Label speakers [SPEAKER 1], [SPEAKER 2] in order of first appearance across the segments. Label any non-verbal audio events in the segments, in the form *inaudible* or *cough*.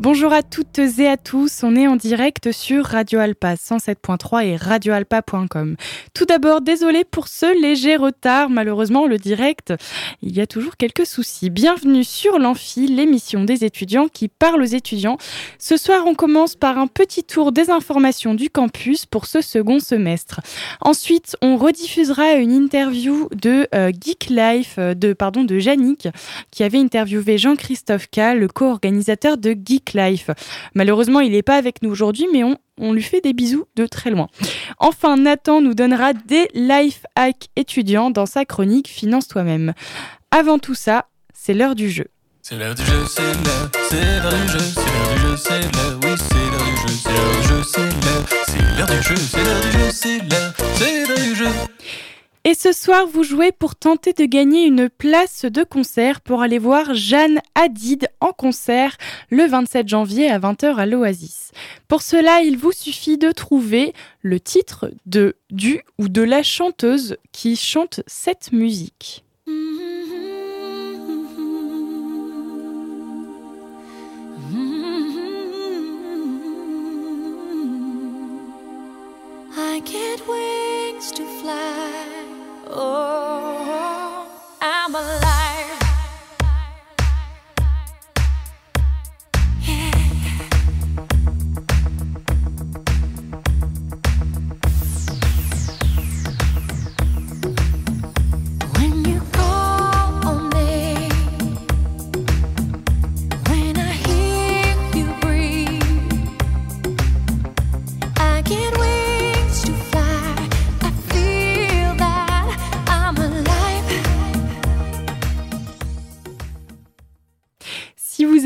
[SPEAKER 1] Bonjour à toutes et à tous, on est en direct sur Radio Alpa 107.3 et radioalpa.com. Tout d'abord, désolé pour ce léger retard, malheureusement le direct, il y a toujours quelques soucis. Bienvenue sur l'Amphi, l'émission des étudiants qui parle aux étudiants. Ce soir, on commence par un petit tour des informations du campus pour ce second semestre. Ensuite, on rediffusera une interview de euh, Geek Life, euh, de, pardon, de Yannick, qui avait interviewé Jean-Christophe K, le co-organisateur de Geek Life. Malheureusement, il n'est pas avec nous aujourd'hui, mais on, on lui fait des bisous de très loin. Enfin, Nathan nous donnera des life hacks étudiants dans sa chronique Finance toi-même. Avant tout ça, c'est l'heure du jeu.
[SPEAKER 2] C'est l'heure du jeu, c'est l'heure, c'est l'heure du jeu, c'est l'heure du jeu, c'est l'heure, oui, c'est l'heure du jeu, c'est l'heure du jeu, c'est l'heure, c'est l'heure du jeu, c'est l'heure du jeu, c'est l'heure, c'est l'heure du jeu.
[SPEAKER 1] Et ce soir, vous jouez pour tenter de gagner une place de concert pour aller voir Jeanne Hadid en concert le 27 janvier à 20h à l'Oasis. Pour cela, il vous suffit de trouver le titre de du ou de la chanteuse qui chante cette musique.
[SPEAKER 3] I wings to fly. Oh,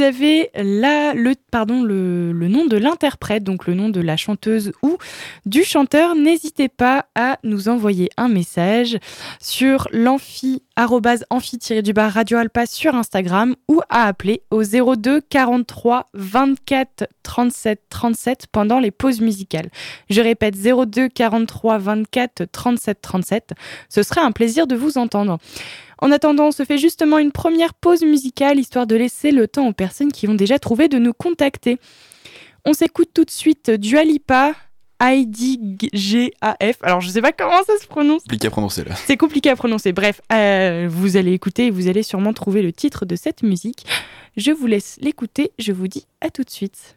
[SPEAKER 1] avez la, le, pardon, le, nom de l'interprète, donc le nom de la chanteuse ou du chanteur, n'hésitez pas à nous envoyer un message sur l'amphi, arrobase amphi-du-bas Radio Alpa sur Instagram ou à appeler au 02 43 24 37 37 pendant les pauses musicales. Je répète 02 43 24 37 37. Ce serait un plaisir de vous entendre. En attendant, on se fait justement une première pause musicale histoire de laisser le temps aux personnes qui ont déjà trouvé de nous contacter. On s'écoute tout de suite Dualipa, IDGAF. Alors je sais pas comment ça se prononce.
[SPEAKER 4] Compliqué à prononcer là.
[SPEAKER 1] C'est compliqué à prononcer. Bref, euh, vous allez écouter et vous allez sûrement trouver le titre de cette musique. Je vous laisse l'écouter. Je vous dis à tout de suite.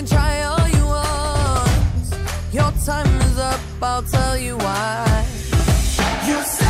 [SPEAKER 5] can try all you want. Your time is up. I'll tell you why. You say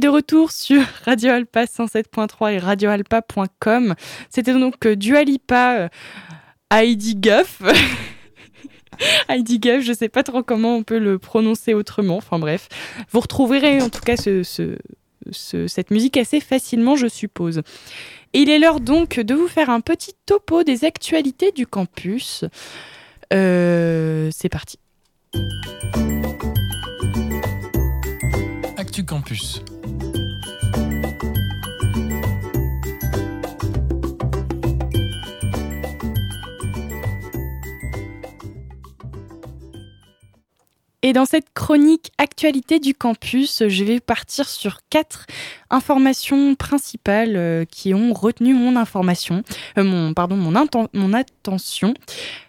[SPEAKER 1] De retour sur *laughs* Radio Alpa 107.3 et radioalpa.com. C'était donc euh, Dua Lipa, euh, Heidi Guff. *laughs* Heidi Guff, je sais pas trop comment on peut le prononcer autrement. Enfin bref, vous retrouverez en tout cas ce, ce- ce- cette musique assez facilement, je suppose. Et il est l'heure donc de vous faire un petit topo des actualités du campus. Euh, C'est parti.
[SPEAKER 6] Actu Campus.
[SPEAKER 1] Et dans cette chronique actualité du campus, je vais partir sur quatre informations principales euh, qui ont retenu mon information, euh, mon pardon, mon, attention.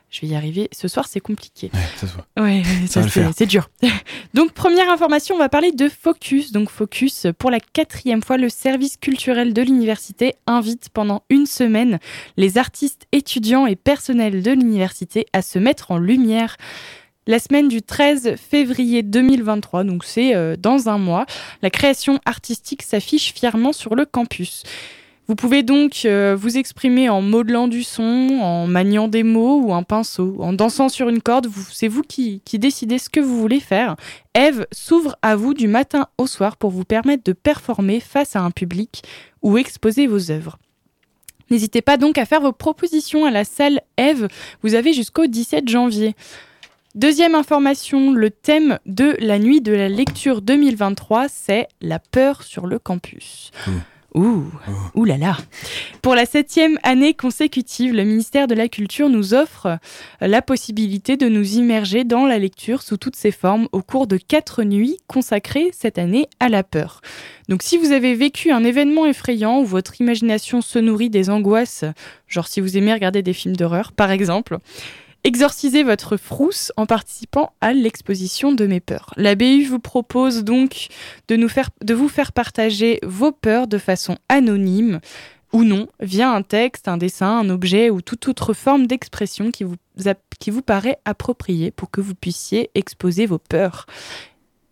[SPEAKER 1] Je vais y arriver. Ce soir, c'est compliqué.
[SPEAKER 4] Ouais, ça se.
[SPEAKER 1] Ouais, c'est dur. *laughs* Donc, première information, on va parler de Focus. Donc, Focus, pour la quatrième fois, le service culturel de l'université invite pendant une semaine les artistes, étudiants et personnels de l'université à se mettre en lumière. La semaine du 13 février 2023, donc c'est euh, dans un mois, la création artistique s'affiche fièrement sur le campus. Vous pouvez donc euh, vous exprimer en modelant du son, en maniant des mots ou un pinceau, en dansant sur une corde. C'est vous qui décidez ce que vous voulez faire. Eve s'ouvre à vous du matin au soir pour vous permettre de performer face à un public ou exposer vos œuvres. N'hésitez pas donc à faire vos propositions à la salle Eve. Vous avez jusqu'au 17 janvier. Deuxième information, le thème de la nuit de la lecture 2023, c'est la peur sur le campus. Ouh, ouh là là. Pour la septième année consécutive, le ministère de la Culture nous offre euh, la possibilité de nous immerger dans la lecture sous toutes ses formes au cours de quatre nuits consacrées cette année à la peur. Donc si vous avez vécu un événement effrayant où votre imagination se nourrit des angoisses, genre si vous aimez regarder des films d'horreur par exemple, Exorcisez votre frousse en participant à l'exposition de mes peurs. La BU vous propose donc de, vous faire partager vos peurs de façon anonyme ou non, via un texte, un dessin, un objet ou toute autre forme d'expression qui vous paraît appropriée pour que vous puissiez exposer vos peurs.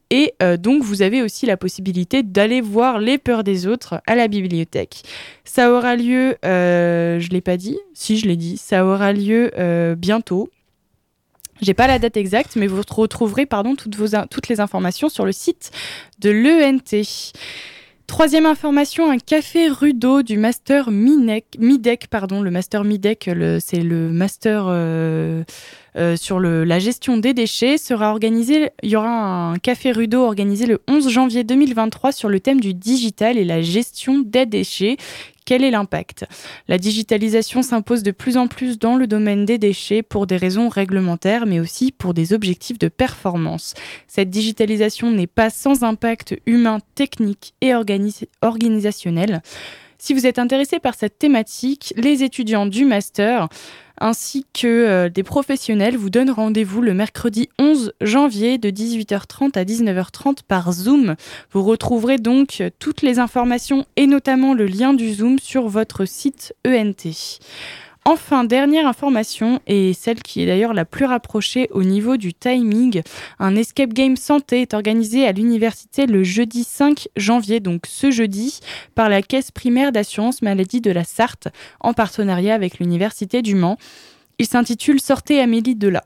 [SPEAKER 1] Et euh, donc, vous avez aussi la possibilité d'aller voir les peurs des autres à la bibliothèque. Ça aura lieu, euh, je l'ai pas dit, si je l'ai dit, ça aura lieu euh, bientôt. J'ai pas la date exacte, mais vous retrouverez pardon, toutes, les informations sur le site de l'ENT. Troisième information, un café Rudo du master Midec, pardon, le master Midec, c'est le master euh, euh, sur la gestion des déchets, sera organisé. Il y aura un café Rudo organisé le 11 janvier 2023 sur le thème du digital et la gestion des déchets. Quel est l'impact? La digitalisation s'impose de plus en plus dans le domaine des déchets pour des raisons réglementaires, mais aussi pour des objectifs de performance. Cette digitalisation n'est pas sans impact humain, technique et organi- organisationnel. Si vous êtes intéressé par cette thématique, les étudiants du master ainsi que euh, des professionnels vous donnent rendez-vous le mercredi 11 janvier de 18h30 à 19h30 par Zoom. Vous retrouverez donc toutes les informations et notamment le lien du Zoom sur votre site ENT. Enfin, dernière information, et celle qui est d'ailleurs la plus rapprochée au niveau du timing, un escape game santé est organisé à l'université le jeudi 5 janvier, donc ce jeudi, par la caisse primaire d'assurance maladie de la Sarthe, en partenariat avec l'université du Mans. Il s'intitule Sortez Amélie de là.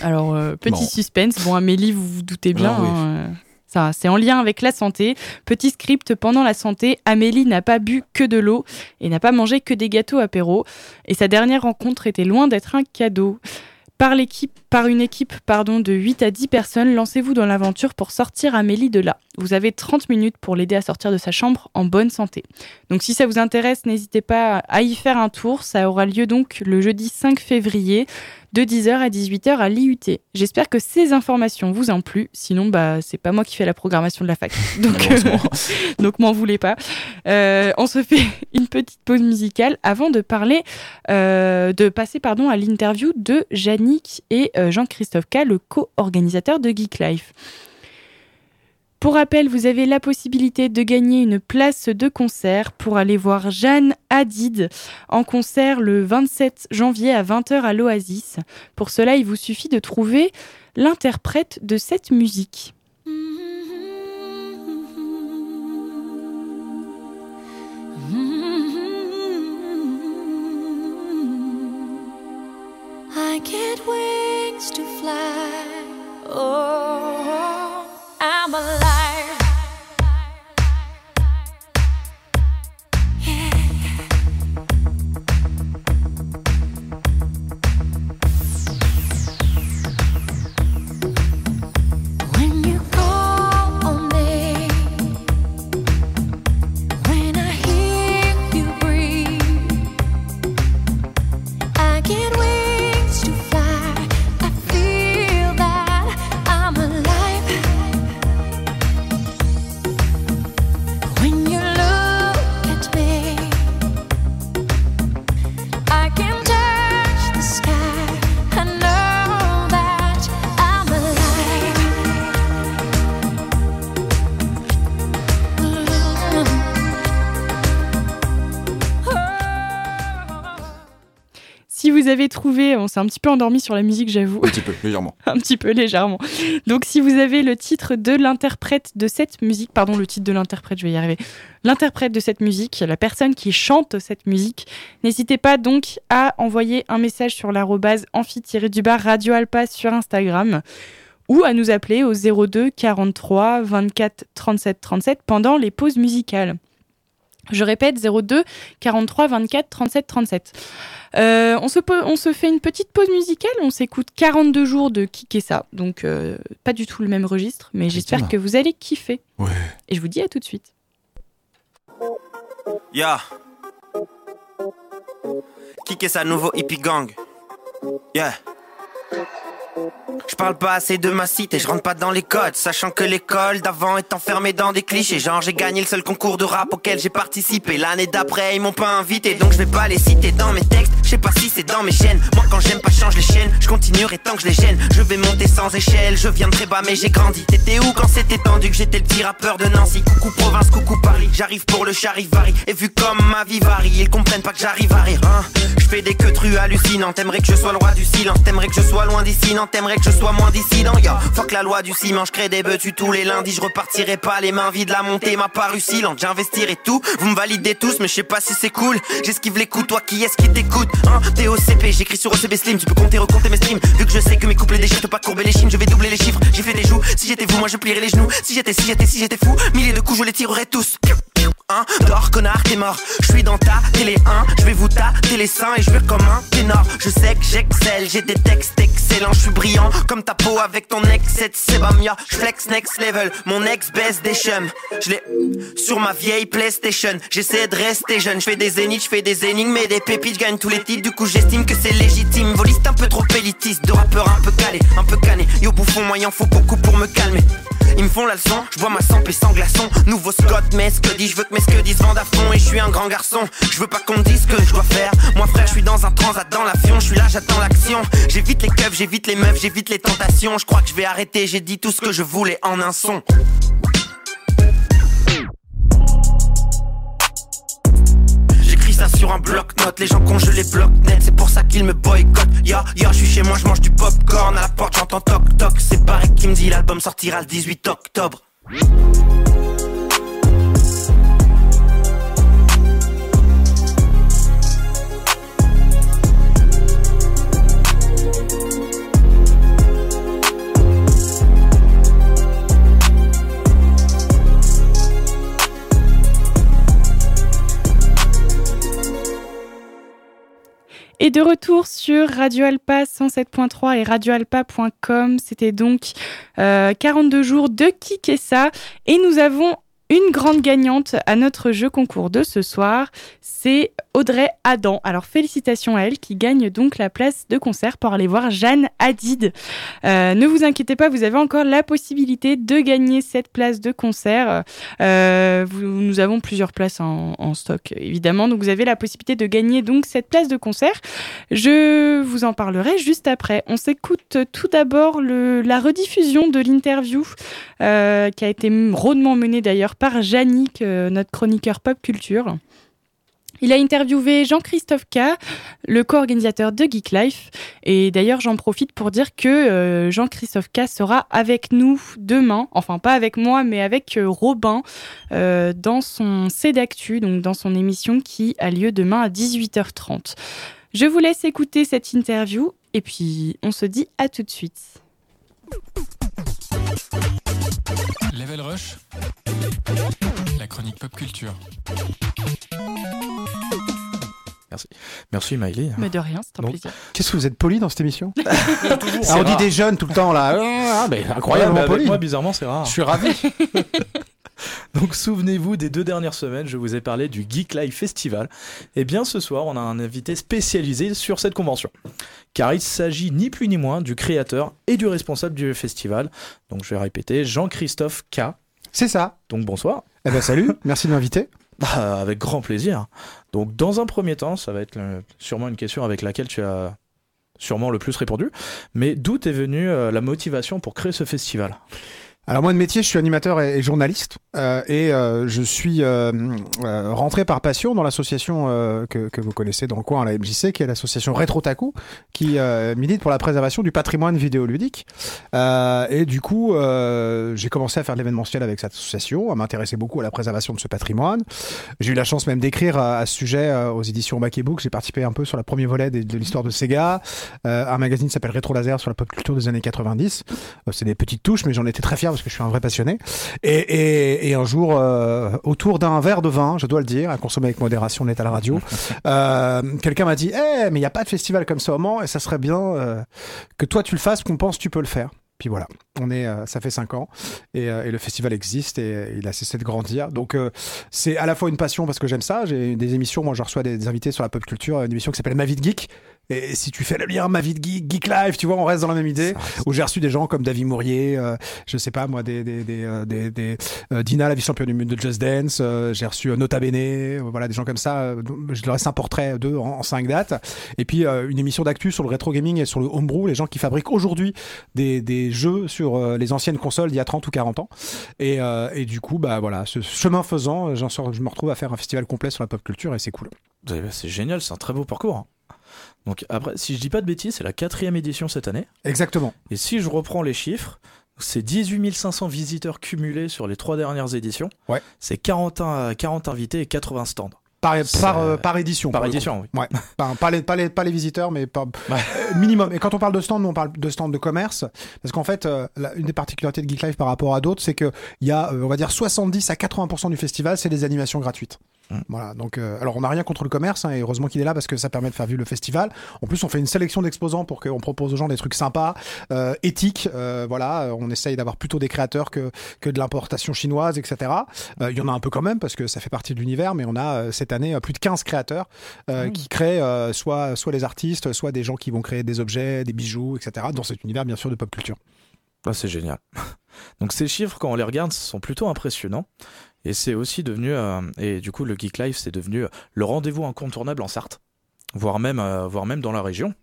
[SPEAKER 1] Alors, euh, petit suspense. Bon, Amélie, vous vous doutez bien.
[SPEAKER 4] Ah oui.
[SPEAKER 1] hein, euh, ça, c'est en lien avec la santé. Petit script pendant la santé. Amélie n'a pas bu que de l'eau et n'a pas mangé que des gâteaux apéro. Et sa dernière rencontre était loin d'être un cadeau. Par, l'équipe, par une équipe pardon, de 8 à 10 personnes, lancez-vous dans l'aventure pour sortir Amélie de là. Vous avez 30 minutes pour l'aider à sortir de sa chambre en bonne santé. Donc si ça vous intéresse, n'hésitez pas à y faire un tour. Ça aura lieu donc le jeudi 5 février de 10h à 18h à l'IUT. J'espère que ces informations vous ont plu. Sinon, bah, c'est pas moi qui fais la programmation de la fac. *laughs* Donc, euh, *laughs* donc m'en voulez pas. Euh, on se fait *laughs* une petite pause musicale avant de parler, euh, de passer pardon à l'interview de Yannick et Jean-Christophe K, le co-organisateur de Geek Life. Pour rappel, vous avez la possibilité de gagner une place de concert pour aller voir Jeanne Hadid en concert le 27 janvier à 20h à l'Oasis. Pour cela, il vous suffit de trouver l'interprète de cette musique.
[SPEAKER 3] To fly. Oh,
[SPEAKER 1] vous avez trouvé, on s'est un petit peu endormi sur la musique, j'avoue.
[SPEAKER 4] Un petit peu, légèrement. *laughs*
[SPEAKER 1] un petit peu légèrement. Donc si vous avez le titre de l'interprète de cette musique, pardon, le titre de l'interprète, je vais y arriver. L'interprète de cette musique, la personne qui chante cette musique, n'hésitez pas donc à envoyer un message sur l'arrobase amphi-du-bar Radio Alpa sur Instagram ou à nous appeler au 02 43 24 37 37 pendant les pauses musicales. Je répète 02 43 24 37 37. Euh, on, se po- on se fait une petite pause musicale, on s'écoute 42 jours de Kikessa, donc euh, pas du tout le même registre, mais j'espère que vous allez kiffer.
[SPEAKER 4] Ouais.
[SPEAKER 1] Et je vous dis à tout de suite.
[SPEAKER 7] Est sa nouveau hippie gang? Yeah. Je parle pas assez de ma cité, je rentre pas dans les codes, sachant que l'école d'avant est enfermée dans des clichés. Genre j'ai gagné le seul concours de rap auquel j'ai participé. L'année d'après ils m'ont pas invité, donc je vais pas les citer dans mes textes. Je sais pas si c'est dans mes chaînes. Moi quand j'aime pas change les chaînes, je continuerai tant que je les gêne. Je vais monter sans échelle, je viens de très bas mais j'ai grandi. T'étais où quand c'était tendu que j'étais le petit rappeur de Nancy? Coucou province, coucou Paris, j'arrive pour le charivari. Et vu comme ma vie varie, ils comprennent pas que j'arrive à rire. Hein je fais des queues trues hallucinantes. T'aimerais que je sois le roi du silence, t'aimerais que je sois loin d'ici, t'aimerais que je sois moins dissident. Yo, fuck la loi du ciment, je crée des bœufs tous les lundis. Je repartirai pas les mains vides, la montée m'a paru si lente. J'investirai tout, vous me validez tous, mais je sais pas si c'est cool. J'esquive les coups, toi qui est-ce qui t'écoute Hein? TOCP, j'écris sur OCB Slim, tu peux compter, recompter mes streams. Vu que je sais que mes couplets déchirent, pas courber les chines, je vais doubler les chiffres. J'ai fait des joues, si j'étais vous, moi je plierais les genoux. Si j'étais, si j'étais, si j'étais fou, milliers de coups, je les tirerais tous. Hein, dors connard, t'es mort. Je suis dans ta télé 1, je vais vous tâter les seins et je vais comme un ténor. Je sais que j'excelle, j'ai des textes excellents, je suis brillant comme ta peau avec ton ex, cette sébamia. Je flex next level, mon ex baisse des chums. Je l'ai sur ma vieille PlayStation. J'essaie de rester jeune, je fais des zéniths, je fais des énigmes et des pépites, je gagne tous les titres. Du coup, j'estime que c'est légitime. Voliste un peu trop élitiste, de rappeur un peu calé, un peu cané. Yo, bouffon moyen, faut beaucoup pour me calmer. Ils me font la leçon, je bois ma sample et sans glaçon. Nouveau Scott, mais ce que dit, je veux que mes ce disent vendent à fond et je suis un grand garçon. Je veux pas qu'on me dise ce que je dois faire. Moi frère, je suis dans un transat dans l'avion, je suis là, j'attends l'action. J'évite les keufs, j'évite les meufs, j'évite les tentations. Je crois que je vais arrêter, j'ai dit tout ce que je voulais en un son. Sur un bloc-notes. Les gens congelent les net, c'est pour ça qu'ils me boycottent. Ya, ya, je suis chez moi, je mange du popcorn. À la porte, j'entends toc toc. C'est pareil qui me dit l'album sortira le 18 octobre.
[SPEAKER 1] Et de retour sur Radio Alpa 107.3 et radioalpa.com, c'était donc euh, 42 jours de Kikessa. Et nous avons une grande gagnante à notre jeu concours de ce soir, c'est Audrey Adam. Alors félicitations à elle qui gagne donc la place de concert pour aller voir Jeanne Hadid. Euh, ne vous inquiétez pas, vous avez encore la possibilité de gagner cette place de concert. Euh, nous avons plusieurs places en, stock évidemment, donc vous avez la possibilité de gagner donc cette place de concert. Je vous en parlerai juste après. On s'écoute tout d'abord la rediffusion de l'interview euh, qui a été rondement menée d'ailleurs par Yannick, euh, notre chroniqueur pop culture. Il a interviewé Jean-Christophe K, le co-organisateur de Geek Life. Et d'ailleurs, j'en profite pour dire que euh, Jean-Christophe K sera avec nous demain, enfin pas avec moi, mais avec euh, Robin, dans son C d'actu, donc dans son émission qui a lieu demain à 18h30. Je vous laisse écouter cette interview et puis on se dit à tout de suite.
[SPEAKER 6] Level Rush, la chronique pop culture.
[SPEAKER 4] Merci Miley.
[SPEAKER 1] Mais de rien, c'est un
[SPEAKER 8] Bon.
[SPEAKER 1] plaisir.
[SPEAKER 8] Qu'est-ce que vous êtes poli dans cette émission *laughs* Ah, On dit
[SPEAKER 4] rare.
[SPEAKER 8] des jeunes tout le temps là. Ah, mais
[SPEAKER 4] Ouais,
[SPEAKER 8] incroyablement
[SPEAKER 4] mais
[SPEAKER 8] poli.
[SPEAKER 4] moi, bizarrement, c'est rare.
[SPEAKER 8] Je suis ravi. *laughs*
[SPEAKER 4] Donc souvenez-vous des deux dernières semaines, je vous ai parlé du Geek Live Festival. Et bien ce soir, on a un invité spécialisé sur cette convention. Car il s'agit ni plus ni moins du créateur et du responsable du festival. Donc je vais répéter, Jean-Christophe K.
[SPEAKER 8] C'est ça.
[SPEAKER 4] Donc bonsoir.
[SPEAKER 8] Eh ben salut, *laughs* merci de m'inviter.
[SPEAKER 4] Bah, avec grand plaisir. Donc dans un premier temps, ça va être sûrement une question avec laquelle tu as sûrement le plus répondu. Mais d'où est venue euh, la motivation pour créer ce festival?
[SPEAKER 8] Alors moi de métier, je suis animateur et, journaliste euh, et euh, je suis euh, euh, rentré par passion dans l'association euh, que, que vous connaissez dans le coin, la MJC, qui est l'association Rétro Taku, qui euh, milite pour la préservation du patrimoine vidéoludique. Et du coup, j'ai commencé à faire de l'événementiel avec cette association, à m'intéresser beaucoup à la préservation de ce patrimoine. J'ai eu la chance même d'écrire à, ce sujet aux éditions Back Book. J'ai participé un peu sur la premier volet des- de, l'histoire de Sega. Un magazine s'appelle Rétro Laser sur la pop culture des années 90. Euh, c'est des petites touches, mais j'en étais très fier parce que je suis un vrai passionné. Et, et, et un jour, euh, autour d'un verre de vin, je dois le dire, à consommer avec modération, on est à la radio, *laughs* euh, quelqu'un m'a dit Eh, mais il n'y a pas de festival comme ça au Mans, et ça serait bien euh, que toi tu le fasses, qu'on pense que tu peux le faire. Puis voilà, on est, euh, ça fait cinq ans et, euh, et le festival existe et il a cessé de grandir. Donc euh, c'est à la fois une passion parce que j'aime ça. J'ai des émissions, moi je reçois des, des invités sur la pop culture, une émission qui s'appelle Ma vie de geek. Et si tu fais le lien Ma vie de geek, Geek Live, tu vois, on reste dans la même idée. Où j'ai reçu des gens comme David Mourier, euh, je sais pas moi, des, des, des, euh, des, des, euh, Dina, la vice-championne du monde de Just Dance. euh, j'ai reçu euh, Nota Bene, euh, voilà des gens comme ça. euh, je leur laisse un portrait d'eux en, en cinq dates. Et puis euh, une émission d'actu sur le rétro gaming et sur le homebrew, les gens qui fabriquent aujourd'hui des, des jeux sur les anciennes consoles d'il y a 30 ou 40 ans. Et, euh, et du coup, bah voilà, ce chemin faisant, j'en sors, je me retrouve à faire un festival complet sur la pop culture et c'est cool.
[SPEAKER 4] C'est génial, c'est un très beau parcours. Donc après, si je dis pas de bêtises, c'est la quatrième édition cette année.
[SPEAKER 8] Exactement.
[SPEAKER 4] Et si je reprends les chiffres, c'est 18 500 visiteurs cumulés sur les trois dernières éditions.
[SPEAKER 8] Ouais.
[SPEAKER 4] C'est 40, in- 40 invités et 80 stands.
[SPEAKER 8] Par, par, euh, par édition.
[SPEAKER 4] Par édition, oui.
[SPEAKER 8] Ouais. *laughs* Pas, pas les, pas, les, pas les visiteurs, mais
[SPEAKER 4] Ouais.
[SPEAKER 8] euh, minimum. Et quand on parle de stand, nous, on parle de stand de commerce. Parce qu'en fait, euh, la- une des particularités de Geek Live par rapport à d'autres, c'est qu'il y a, euh, on va dire, 70 à 80% du festival, c'est des animations gratuites.
[SPEAKER 4] Mm.
[SPEAKER 8] Voilà, donc euh, alors on n'a rien contre le commerce hein, et heureusement qu'il est là parce que ça permet de faire vivre le festival. En plus, on fait une sélection d'exposants pour qu'on propose aux gens des trucs sympas, euh, éthiques. euh, voilà, on essaye d'avoir plutôt des créateurs que que de l'importation chinoise, etc. Il y en a un peu quand même parce que ça fait partie de l'univers, mais on a cette année plus de 15 créateurs euh, qui créent soit soit les artistes, soit des gens qui vont créer des objets, des bijoux, etc. Dans cet univers bien sûr de pop culture.
[SPEAKER 4] Ah, c'est génial. *laughs* Donc ces chiffres, quand on les regarde, sont plutôt impressionnants. Et c'est aussi devenu, euh, et du coup le Geek Live, c'est devenu le rendez-vous incontournable en Sarthe, voire même, euh, voire même dans la région.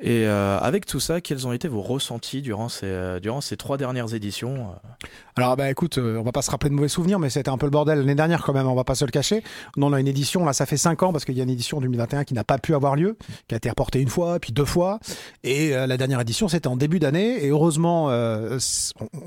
[SPEAKER 4] Et euh, avec tout ça, quels ont été vos ressentis durant ces, euh, durant ces trois dernières éditions euh?
[SPEAKER 8] Alors bah écoute, euh, on va pas se rappeler de mauvais souvenirs, mais c'était un peu le bordel l'année dernière quand même, on va pas se le cacher. On a une édition, là ça fait 5 ans, parce qu'il y a une édition 2021 qui n'a pas pu avoir lieu, qui a été reportée une fois, puis deux fois. Et euh, la dernière édition, c'était en début d'année, et heureusement, euh,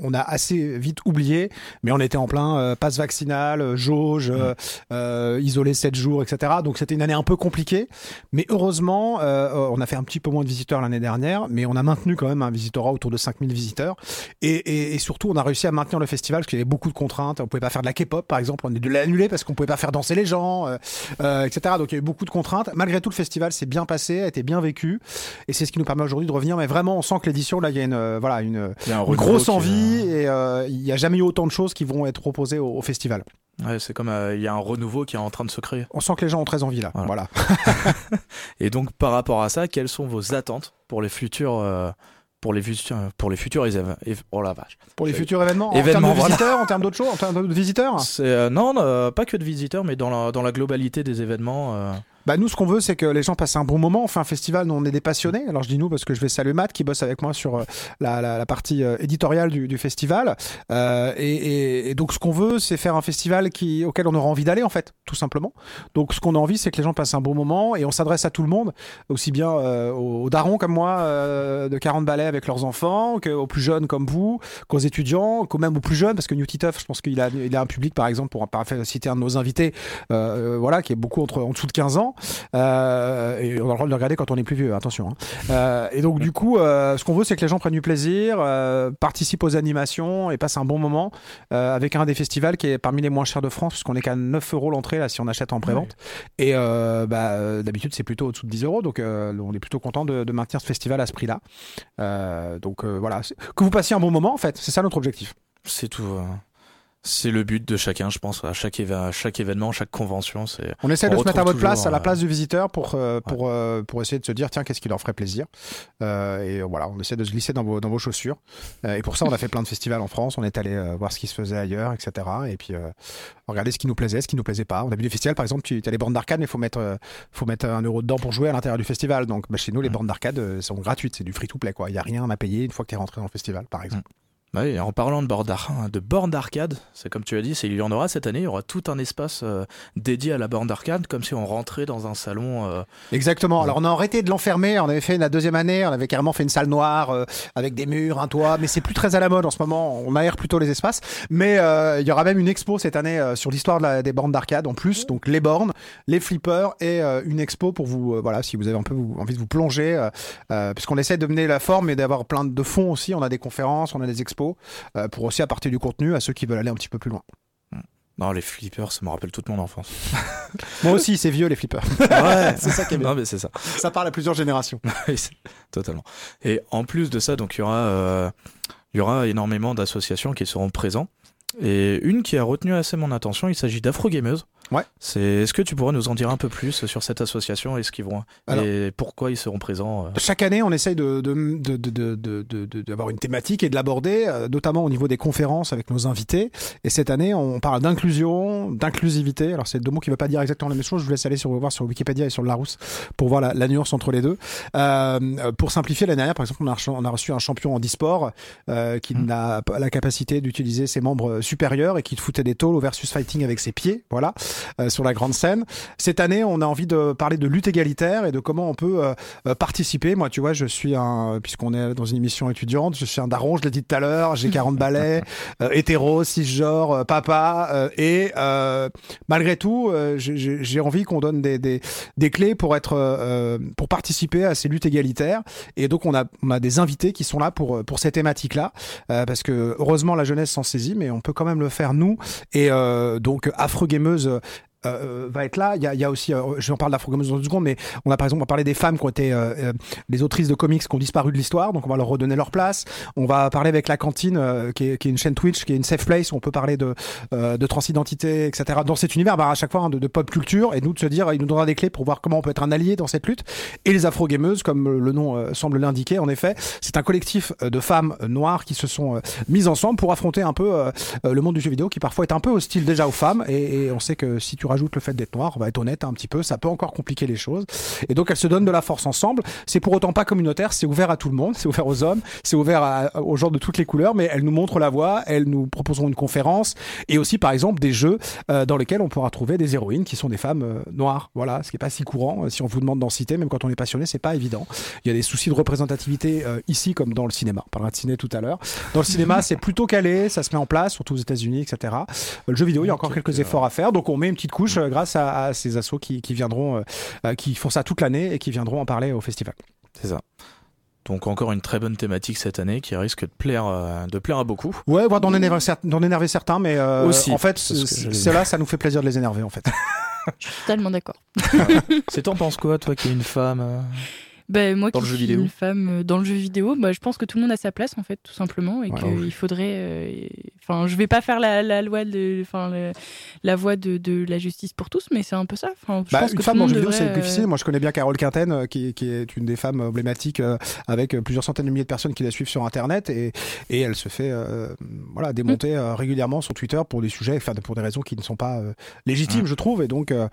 [SPEAKER 8] on- a assez vite oublié, mais on était en plein euh, passe vaccinal, jauge, euh, euh, isolé 7 jours, etc. Donc c'était une année un peu compliquée, mais heureusement, euh, on a fait un petit peu moins de visiteurs l'année dernière, mais on a maintenu quand même un visitorat autour de 5000 visiteurs. Et, et, et surtout, on a réussi à maintenir le festival parce qu'il y avait beaucoup de contraintes. On pouvait pas faire de la K-pop, par exemple. On est dû l'annuler parce qu'on pouvait pas faire danser les gens, euh, euh, etc. Donc il y a eu beaucoup de contraintes. Malgré tout, le festival s'est bien passé, a été bien vécu. Et c'est ce qui nous permet aujourd'hui de revenir. Mais vraiment, on sent que l'édition, là, il y a une, euh, voilà, une,
[SPEAKER 4] un
[SPEAKER 8] grosse envie et il n'y a jamais eu autant de choses qui vont être proposées au, au festival.
[SPEAKER 4] Ouais, c'est comme euh, il y a un renouveau qui est en train de se créer.
[SPEAKER 8] On sent que les gens ont très envie là.
[SPEAKER 4] Voilà.
[SPEAKER 8] Voilà. *laughs*
[SPEAKER 4] Et donc par rapport à ça, quelles sont vos attentes pour les futurs euh, pour les futurs pour les futurs événements Oh la vache.
[SPEAKER 8] Pour les futurs événements,
[SPEAKER 4] Événements,
[SPEAKER 8] en termes de
[SPEAKER 4] voilà.
[SPEAKER 8] visiteurs, en termes d'autres choses, en termes de visiteurs.
[SPEAKER 4] Euh, non, pas que de visiteurs, mais dans la dans la globalité des événements. euh,
[SPEAKER 8] Bah nous, ce qu'on veut, c'est que les gens passent un bon moment. On fait un festival, nous, on est des passionnés. Alors je dis nous parce que je vais saluer Matt qui bosse avec moi sur euh, la, la, la partie euh, éditoriale du, du festival. Euh, et, et- et donc ce qu'on veut, c'est faire un festival qui, auquel on aura envie d'aller en fait, tout simplement. Donc ce qu'on a envie, c'est que les gens passent un bon moment et on s'adresse à tout le monde, aussi bien euh, aux, darons comme moi euh, de 40 balais avec leurs enfants, qu'aux plus jeunes comme vous, qu'aux étudiants, qu'aux même aux plus jeunes, parce que New je pense qu'il a, il a un public par exemple pour par- citer un de nos invités, euh, voilà, qui est beaucoup entre en dessous de 15 ans. Euh, et on a le droit de le regarder quand on est plus vieux, attention. hein. Euh, et donc du coup, euh, ce qu'on veut, c'est que les gens prennent du plaisir, participent aux animations et passent un bon moment avec un des festivals qui est parmi les moins chers de France, puisqu'on est qu'à 9 euros l'entrée là si on achète en prévente. Et bah, d'habitude, c'est plutôt au-dessous de 10 euros, donc on est plutôt content de, de maintenir ce festival à ce prix-là. Donc voilà, que vous passiez un bon moment en fait, c'est ça notre objectif.
[SPEAKER 4] c'est tout. euh, c'est le but de chacun, je pense. À chaque, à chaque événement, chaque convention, c'est
[SPEAKER 8] On essaie
[SPEAKER 4] On
[SPEAKER 8] de se mettre à votre place, à la
[SPEAKER 4] euh,
[SPEAKER 8] place du visiteur, pour, euh, pour, euh, pour essayer de se dire, tiens, qu'est-ce qui leur ferait plaisir? Euh, et voilà, on essaie de se glisser dans vos, dans vos chaussures. Et pour ça, on a fait plein de festivals en France. On est allé voir ce qui se faisait ailleurs, etc. Et puis, regarder ce qui nous plaisait, ce qui nous plaisait pas. On a vu des festivals, par exemple, tu as les bornes d'arcade, mais il faut mettre, faut mettre un euro dedans pour jouer à l'intérieur du festival. Donc, bah, chez nous, les
[SPEAKER 4] Mm.
[SPEAKER 8] bornes d'arcade sont gratuites. C'est du free-to-play, quoi. Il n'y a rien à payer une fois que tu es rentré dans le festival, par exemple.
[SPEAKER 4] Ouais, et en parlant de bornes d'ar- de bornes d'arcade, c'est comme tu as dit, il y en aura cette année, il y aura tout un espace euh, dédié à la borne d'arcade, comme si on rentrait dans un salon. euh,
[SPEAKER 8] Exactement.
[SPEAKER 4] Ouais.
[SPEAKER 8] Alors on a arrêté de l'enfermer. On avait fait la deuxième année. On avait carrément fait une salle noire euh, avec des murs, un toit. Mais c'est plus très à la mode en ce moment. On aère plutôt les espaces. Mais il y aura même une expo cette année sur l'histoire de des bornes d'arcade en plus. Donc les bornes, les flippers et une expo pour vous. voilà, si vous avez un peu vous- envie de vous plonger, puisqu'on essaie de mener la forme et d'avoir plein de fonds aussi. On a des conférences, on a des expos euh, pour aussi apporter du contenu à ceux qui veulent aller un petit peu plus loin.
[SPEAKER 4] Non, les flippers, ça me rappelle toute mon enfance. *laughs*
[SPEAKER 8] Moi aussi, c'est vieux les flippers.
[SPEAKER 4] Ouais, *laughs*
[SPEAKER 8] C'est ça qui est bien.
[SPEAKER 4] Non, mais c'est ça.
[SPEAKER 8] Ça parle à plusieurs générations. *laughs*
[SPEAKER 4] Totalement. Et en plus de ça, donc il y aura, euh, il y aura énormément d'associations qui seront présentes. Et une qui a retenu assez mon attention, il s'agit d'Afro Gameuse.
[SPEAKER 8] Ouais.
[SPEAKER 4] C'est. Est-ce que tu pourrais nous en dire un peu plus sur cette association et ce qu'ils vont
[SPEAKER 8] Alors-
[SPEAKER 4] et pourquoi ils seront présents euh,
[SPEAKER 8] Chaque année, on essaye de, de, de, de, de, de- de- de- d'avoir une thématique et de l'aborder, euh, notamment au niveau des conférences avec nos invités. Et cette année, on parle d'inclusion, d'inclusivité. Alors, c'est deux mots qui ne veulent pas dire exactement la même chose. Je vous laisse aller sur, voir sur Wikipédia et sur Larousse pour voir la, la nuance entre les deux. Euh, pour simplifier, l'année dernière, par exemple, on a, reçu- on a reçu un champion en e-sport euh, qui
[SPEAKER 4] Mm.
[SPEAKER 8] n'a pas la capacité d'utiliser ses membres supérieurs et qui foutait des tôles au versus fighting avec ses pieds, voilà, euh, sur la grande scène. Cette année, on a envie de parler de lutte égalitaire et de comment on peut euh, euh, participer. Moi, tu vois, je suis un, puisqu'on est dans une émission étudiante, je suis un daron, je l'ai dit tout à l'heure, j'ai 40 *laughs* balais, euh, hétéro, cisgenre, euh, papa, euh, et euh, malgré tout, euh, j'ai- envie qu'on donne des, des, des clés pour être, euh, pour participer à ces luttes égalitaires. Et donc, on a, on a des invités qui sont là pour, pour ces thématiques-là, euh, parce que heureusement, la jeunesse s'en saisit, mais on peut quand même le faire nous. Et euh, donc, Afro Gameuse euh, va être là. Il y a, il y a aussi, euh, je en parle d'Afro-Gameuse dans deux secondes, mais on a par exemple, parler des femmes qui ont été euh, euh, les autrices de comics qui ont disparu de l'histoire, donc on va leur redonner leur place. On va parler avec la cantine, euh, qui, est, qui est une chaîne Twitch, qui est une safe place, où on peut parler de, euh, de transidentité, etc. Dans cet univers, bah, à chaque fois hein, de, de pop culture, et nous de se dire, il nous donnera des clés pour voir comment on peut être un allié dans cette lutte. Et les Afro-Gameuses, comme le nom euh, semble l'indiquer, en effet, c'est un collectif euh, de femmes euh, noires qui se sont euh, mises ensemble pour affronter un peu euh, euh, le monde du jeu vidéo, qui parfois est un peu hostile déjà aux femmes. Et, et on sait que si tu rajoutes le fait d'être noir, on va être honnête un petit peu, ça peut encore compliquer les choses. Et donc elles se donnent de la force ensemble. C'est pour autant pas communautaire, c'est ouvert à tout le monde, c'est ouvert aux hommes, c'est ouvert à- aux gens de toutes les couleurs, mais elles nous montrent la voie, elles nous proposeront une conférence et aussi par exemple des jeux euh, dans lesquels on pourra trouver des héroïnes qui sont des femmes euh, noires. Voilà, ce qui est pas si courant. Euh, Si on vous demande d'en citer, même quand on est passionné, c'est pas évident. Il y a des soucis de représentativité euh, ici comme dans le cinéma. On parlera de ciné tout à l'heure. Dans le cinéma, c'est plutôt calé, ça se met en place, surtout aux États-Unis, etc. Le jeu vidéo, il y a encore quelques efforts à faire, donc on met une petite couche euh, grâce à, à ces assos qui, qui viendront, euh, euh, qui font ça toute l'année et qui viendront en parler au festival.
[SPEAKER 4] C'est ça. Donc encore une très bonne thématique cette année qui risque de plaire, euh, de plaire à beaucoup.
[SPEAKER 8] Ouais, voire d'en énerver, cer- d'en énerver certains, mais euh,
[SPEAKER 4] Aussi,
[SPEAKER 8] en fait,
[SPEAKER 4] c'est ce que
[SPEAKER 8] c-
[SPEAKER 4] j'allais
[SPEAKER 8] ceux-là, ça nous fait plaisir de les énerver, en fait. *laughs* *laughs*
[SPEAKER 1] Totalement d'accord.
[SPEAKER 4] C'est t'en penses quoi, toi qui es une femme euh?
[SPEAKER 1] Ben, moi
[SPEAKER 4] Dans
[SPEAKER 1] qui
[SPEAKER 4] le jeu
[SPEAKER 1] suis
[SPEAKER 4] vidéo.
[SPEAKER 1] une femme euh, dans le jeu vidéo, bah, je pense que tout le monde a sa place en fait, tout simplement, et
[SPEAKER 8] Voilà,
[SPEAKER 1] qu'il
[SPEAKER 8] oui.
[SPEAKER 1] faudrait. euh, Enfin, je vais pas faire la, la loi de, enfin, la voie de, de la justice pour tous, mais c'est un peu ça. Enfin, je
[SPEAKER 8] Bah,
[SPEAKER 1] pense
[SPEAKER 8] une
[SPEAKER 1] que
[SPEAKER 8] femme dans
[SPEAKER 1] le
[SPEAKER 8] jeu vidéo, c'est difficile.
[SPEAKER 1] euh,
[SPEAKER 8] Moi, je connais bien Carole Quinten, qui, qui est une des femmes emblématiques euh, avec plusieurs centaines de milliers de personnes qui la suivent sur Internet et, et elle se fait euh, voilà, démonter
[SPEAKER 1] Mm.
[SPEAKER 8] régulièrement sur Twitter pour des sujets, enfin, pour des raisons qui ne sont pas euh, légitimes,
[SPEAKER 4] Mm.
[SPEAKER 8] je trouve. Et donc, euh,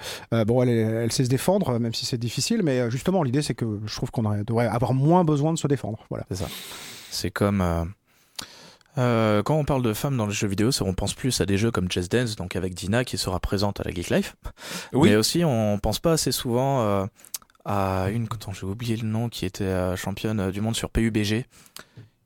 [SPEAKER 8] bon, elle, elle sait se défendre, même si c'est difficile. Mais justement, l'idée, c'est que je trouve qu'on aurait- devrait avoir moins besoin de se défendre. Voilà.
[SPEAKER 4] C'est comme euh, euh, quand on parle de femmes dans les jeux vidéo, c'est- on pense plus à des jeux comme Just Dance, donc avec Dina qui sera présente à la Geek Life.
[SPEAKER 8] Oui.
[SPEAKER 4] Mais aussi, on pense pas assez souvent euh, à une, attends, j'ai oublié le nom, qui était euh, championne du monde sur PUBG.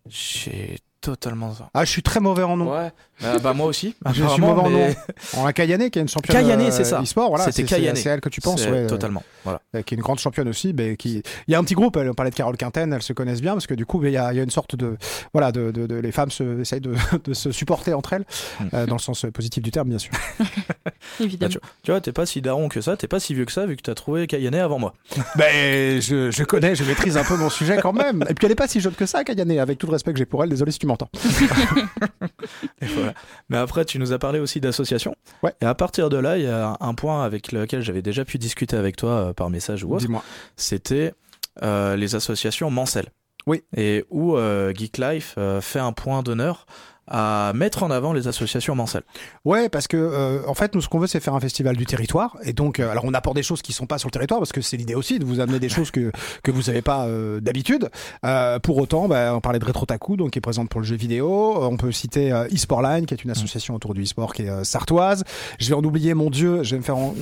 [SPEAKER 4] J'ai totalement ça.
[SPEAKER 8] Ah, je suis très mauvais en nom.
[SPEAKER 4] Ouais, bah, bah, moi aussi.
[SPEAKER 8] Je suis mauvais en
[SPEAKER 4] mais
[SPEAKER 8] nom. On a Kayane qui est une championne
[SPEAKER 4] Kayane,
[SPEAKER 8] euh,
[SPEAKER 4] c'est ça.
[SPEAKER 8] e-sport, voilà,
[SPEAKER 4] C'était Kayane.
[SPEAKER 8] C'est elle que tu penses, ouais,
[SPEAKER 4] totalement. Voilà.
[SPEAKER 8] euh, qui est une grande championne aussi. Mais qui... Il y a un petit groupe, elle, on parlait de Carole Quinten, elles se connaissent bien parce que du coup, il y a, il y a une sorte de. Voilà, de, de- de- les femmes se, essayent de, *laughs* de se supporter entre elles,
[SPEAKER 4] Mm.
[SPEAKER 8] euh, dans le sens positif du terme, bien sûr. *laughs*
[SPEAKER 1] évidemment.
[SPEAKER 4] Bah, tu vois, t'es pas si daron que ça, t'es pas si vieux que ça, vu que t'as trouvé Kayane avant moi. *laughs*
[SPEAKER 8] Ben, je, je connais, je maîtrise un peu mon sujet quand même. Et puis, elle est pas si jeune que ça, Kayane, avec tout le respect que j'ai pour elle. Désolé si tu m'entends.
[SPEAKER 4] Voilà. Mais après, tu nous as parlé aussi d'associations.
[SPEAKER 8] Ouais.
[SPEAKER 4] Et à partir de là, il y a un point avec lequel j'avais déjà pu discuter avec toi euh, par message ou autre.
[SPEAKER 8] Dis-moi.
[SPEAKER 4] C'était euh, les associations mensuelles.
[SPEAKER 8] Oui.
[SPEAKER 4] Et où euh, Geek Life euh, fait un point d'honneur à mettre en avant les associations mensuelles.
[SPEAKER 8] Ouais, parce que euh, en fait, nous, ce qu'on veut, c'est faire un festival du territoire. Et donc, euh, alors, on apporte des choses qui sont pas sur le territoire, parce que c'est l'idée aussi de vous amener des choses que que vous savez pas euh, d'habitude. Euh, pour autant, bah, on parlait de Retrotaku, donc qui est présente pour le jeu vidéo. Euh, On peut citer euh, eSportline, qui est une association autour du e-sport qui est euh, sartoise. Je vais en oublier, mon Dieu, je vais me faire en...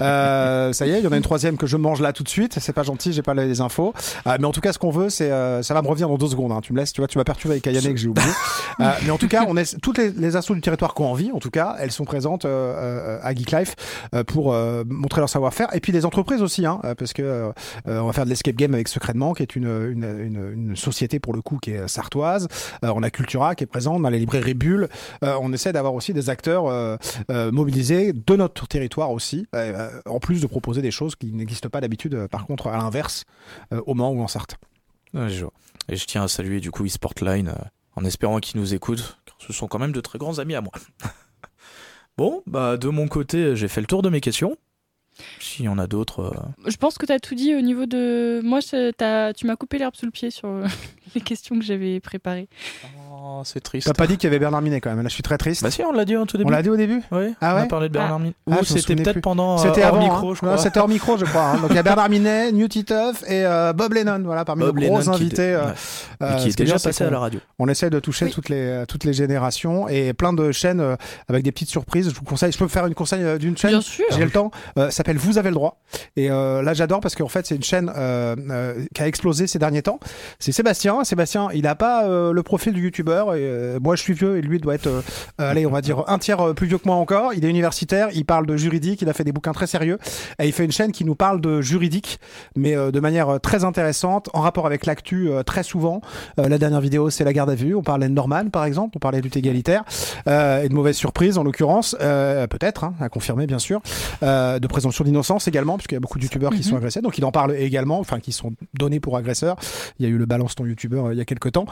[SPEAKER 8] Euh, ça y est, il y en a une troisième que je mange là tout de suite. C'est pas gentil, j'ai pas les infos. Euh, mais en tout cas, ce qu'on veut, c'est, euh, ça va me revenir dans deux secondes. hein. Tu me laisses, tu vois, tu m'as perturbé avec Ayane que j'ai oublié. *laughs* En tout cas, toutes les, les du territoire qui ont envie, en tout cas, elles sont présentes euh, euh, à Geek Life euh, pour montrer leur savoir-faire. Et puis les entreprises aussi, hein, parce que on va faire de l'escape game avec Secrètement, qui est une, société pour le coup qui est sartoise. On a Cultura qui est présente, on a les librairies Bulle. On essaie d'avoir aussi des acteurs mobilisés de notre territoire aussi, en plus de proposer des choses qui n'existent pas d'habitude, par contre, à l'inverse, au Mans ou en Sarthe.
[SPEAKER 4] Ouais, je. Et je tiens à saluer du coup eSportline en espérant qu'ils nous écoutent, car ce sont quand même de très grands amis à moi. *laughs* bon, bah de mon côté, j'ai fait le tour de mes questions. S'il y en a d'autres. euh,
[SPEAKER 1] Je pense que tu as tout dit au niveau de. Moi, tu m'as coupé l'herbe sous le pied sur euh, *laughs* les questions que j'avais préparées.
[SPEAKER 4] Oh, c'est triste.
[SPEAKER 8] T'as pas dit qu'il y avait Bernard Minet quand même, là je suis très triste.
[SPEAKER 4] Bah si, on l'a dit en tout début.
[SPEAKER 8] on l'a dit au début
[SPEAKER 4] Oui,
[SPEAKER 8] Ah
[SPEAKER 4] on a
[SPEAKER 8] ouais
[SPEAKER 4] parlé de Bernard Minet.
[SPEAKER 8] Ah,
[SPEAKER 4] Ou
[SPEAKER 8] me
[SPEAKER 4] c'était peut-être pendant euh,
[SPEAKER 8] C'était
[SPEAKER 4] hors
[SPEAKER 8] avant,
[SPEAKER 4] micro,
[SPEAKER 8] hein.
[SPEAKER 4] je
[SPEAKER 8] Non,
[SPEAKER 4] crois.
[SPEAKER 8] C'était hors micro, je crois. hein. Donc il y a Bernard Minet, New Titeuf et euh, Bob Lennon, voilà, parmi
[SPEAKER 4] Bob
[SPEAKER 8] nos gros
[SPEAKER 4] Lennon qui
[SPEAKER 8] invités. euh,
[SPEAKER 4] ouais.
[SPEAKER 8] euh,
[SPEAKER 4] qui est
[SPEAKER 8] qui
[SPEAKER 4] déjà passé à la radio.
[SPEAKER 8] On essaie de toucher
[SPEAKER 1] Oui.
[SPEAKER 8] toutes les toutes les générations et plein de chaînes euh, avec des petites surprises. Je vous conseille. Je peux faire une conseil euh, d'une chaîne.
[SPEAKER 1] Bien sûr.
[SPEAKER 8] J'ai le temps. Euh, ça s'appelle Vous avez le droit. Et euh, là, j'adore parce qu'en fait, c'est une chaîne euh, euh, qui a explosé ces derniers temps. C'est Sébastien. Sébastien, il a pas euh, le profil du youtubeur. Et, euh, moi, je suis vieux et lui doit être, euh, euh, allez, on va dire un tiers plus vieux que moi encore. Il est universitaire. Il parle de juridique. Il a fait des bouquins très sérieux. Et il fait une chaîne qui nous parle de juridique, mais de manière très intéressante, en rapport avec l'actu très souvent. La dernière vidéo, c'est la garde à vue. On parlait de Norman, par exemple. On parlait de lutte égalitaire et de mauvaises surprises, en l'occurrence, peut-être, hein, à confirmer, bien sûr. De présomption d'innocence également, puisqu'il y a beaucoup de youtubeurs qui sont agressés. Donc il en parle également, enfin qui sont donnés pour agresseurs. Il y a eu le balance ton youtubeur il y a quelques temps.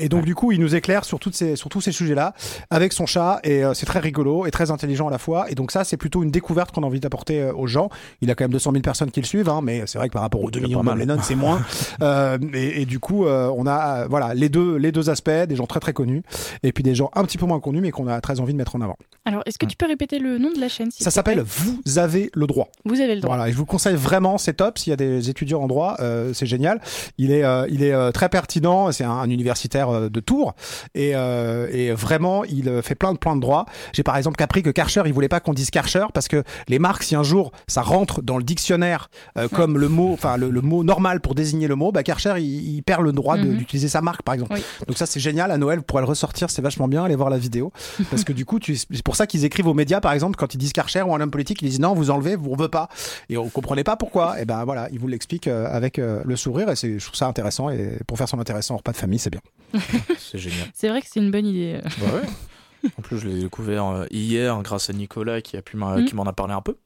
[SPEAKER 8] Et donc du coup, il nous nous éclaire sur, toutes ces, sur tous ces sujets-là avec son chat et euh, c'est très rigolo et très intelligent à la fois. Et donc ça, c'est plutôt une découverte qu'on a envie d'apporter euh, aux gens. Il a quand même 200 000 personnes qui le suivent, hein, mais c'est vrai que par rapport aux 2
[SPEAKER 4] Il y a
[SPEAKER 8] millions de. Lennon, c'est moins. *laughs* Euh, et, et du coup, euh, on a euh, voilà les deux, les deux aspects, des gens très très connus et puis des gens un petit peu moins connus, mais qu'on a très envie de mettre en avant.
[SPEAKER 1] Alors, est-ce que tu peux répéter le nom de la chaîne
[SPEAKER 8] Ça s'appelle Vous avez le droit.
[SPEAKER 1] Vous avez le droit.
[SPEAKER 8] Voilà, et je vous conseille vraiment, c'est top. S'il y a des étudiants en droit, euh, c'est génial. Il est, euh, il est euh, très pertinent. C'est un, un universitaire euh, de Tours et, euh, et vraiment, il euh, fait plein de plein de droits. J'ai par exemple appris que Karcher, il voulait pas qu'on dise Karcher parce que les marques, si un jour ça rentre dans le dictionnaire euh, comme le mot, enfin le, le mot normal pour désigner le mot, bah Karcher, il, il perd le droit
[SPEAKER 1] Mhm.
[SPEAKER 8] d'utiliser sa marque, par exemple.
[SPEAKER 1] Oui.
[SPEAKER 8] Donc ça, c'est génial. À Noël, vous pourrez le ressortir, c'est vachement bien. Allez voir la vidéo *laughs* parce que du coup, c'est pour ça qu'ils écrivent aux médias, par exemple, quand ils disent Karcher ou un homme politique, ils disent non, vous enlevez, vous ne veut pas. Et on comprenait pas pourquoi. Et ben voilà, ils vous l'expliquent avec le sourire et c'est, je trouve ça intéressant. Et pour faire son intéressant repas de famille, c'est bien. *laughs*
[SPEAKER 4] C'est génial.
[SPEAKER 1] C'est vrai que c'est une bonne idée.
[SPEAKER 4] Bah ouais. En plus, je l'ai découvert euh, hier grâce à Nicolas qui a pu
[SPEAKER 1] Mm.
[SPEAKER 4] qui m'en a parlé un peu.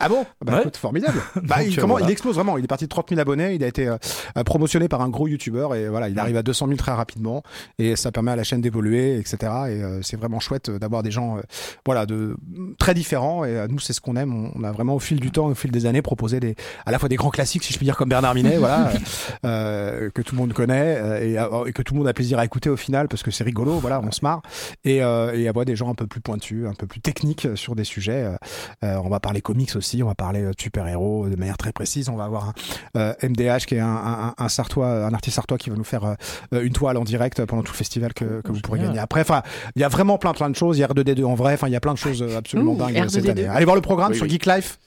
[SPEAKER 8] Ah bon? Bah
[SPEAKER 4] Ouais.
[SPEAKER 8] écoute, formidable. *laughs* bah,
[SPEAKER 4] Donc,
[SPEAKER 8] il,
[SPEAKER 4] euh,
[SPEAKER 8] comment,
[SPEAKER 4] voilà.
[SPEAKER 8] il explose vraiment. Il est parti de 30 000 abonnés. Il a été euh, euh, promotionné par un gros youtubeur et voilà, il arrive à 200 000 très rapidement et ça permet à la chaîne d'évoluer, etc. Et euh, c'est vraiment chouette d'avoir des gens, euh, voilà, de très différents. Et nous, c'est ce qu'on aime. On, on a vraiment au fil du temps, au fil des années, proposé des, à la fois des grands classiques, si je puis dire, comme Bernard Minet, voilà, *laughs* que tout le monde connaît et, et que tout le monde a plaisir à écouter au final parce que c'est rigolo. Voilà, on se marre et, et avoir des gens un peu plus pointus, un peu plus techniques sur des sujets. on va parler comics aussi, on va parler euh, de super-héros de manière très précise. On va avoir un euh, MDH qui est un, un, un sartois, un artiste sartois qui va nous faire euh, euh, une toile en direct pendant tout le festival que, que vous pourrez gagner après. Enfin, il y a vraiment plein plein de choses. Il y a R2D2 en vrai. Enfin, il y a plein de choses euh, absolument
[SPEAKER 1] Ouh,
[SPEAKER 8] dingues euh, cette
[SPEAKER 1] R2D2.
[SPEAKER 8] année. Allez voir le programme
[SPEAKER 4] Oui,
[SPEAKER 8] sur
[SPEAKER 4] oui.
[SPEAKER 8] Geek Life.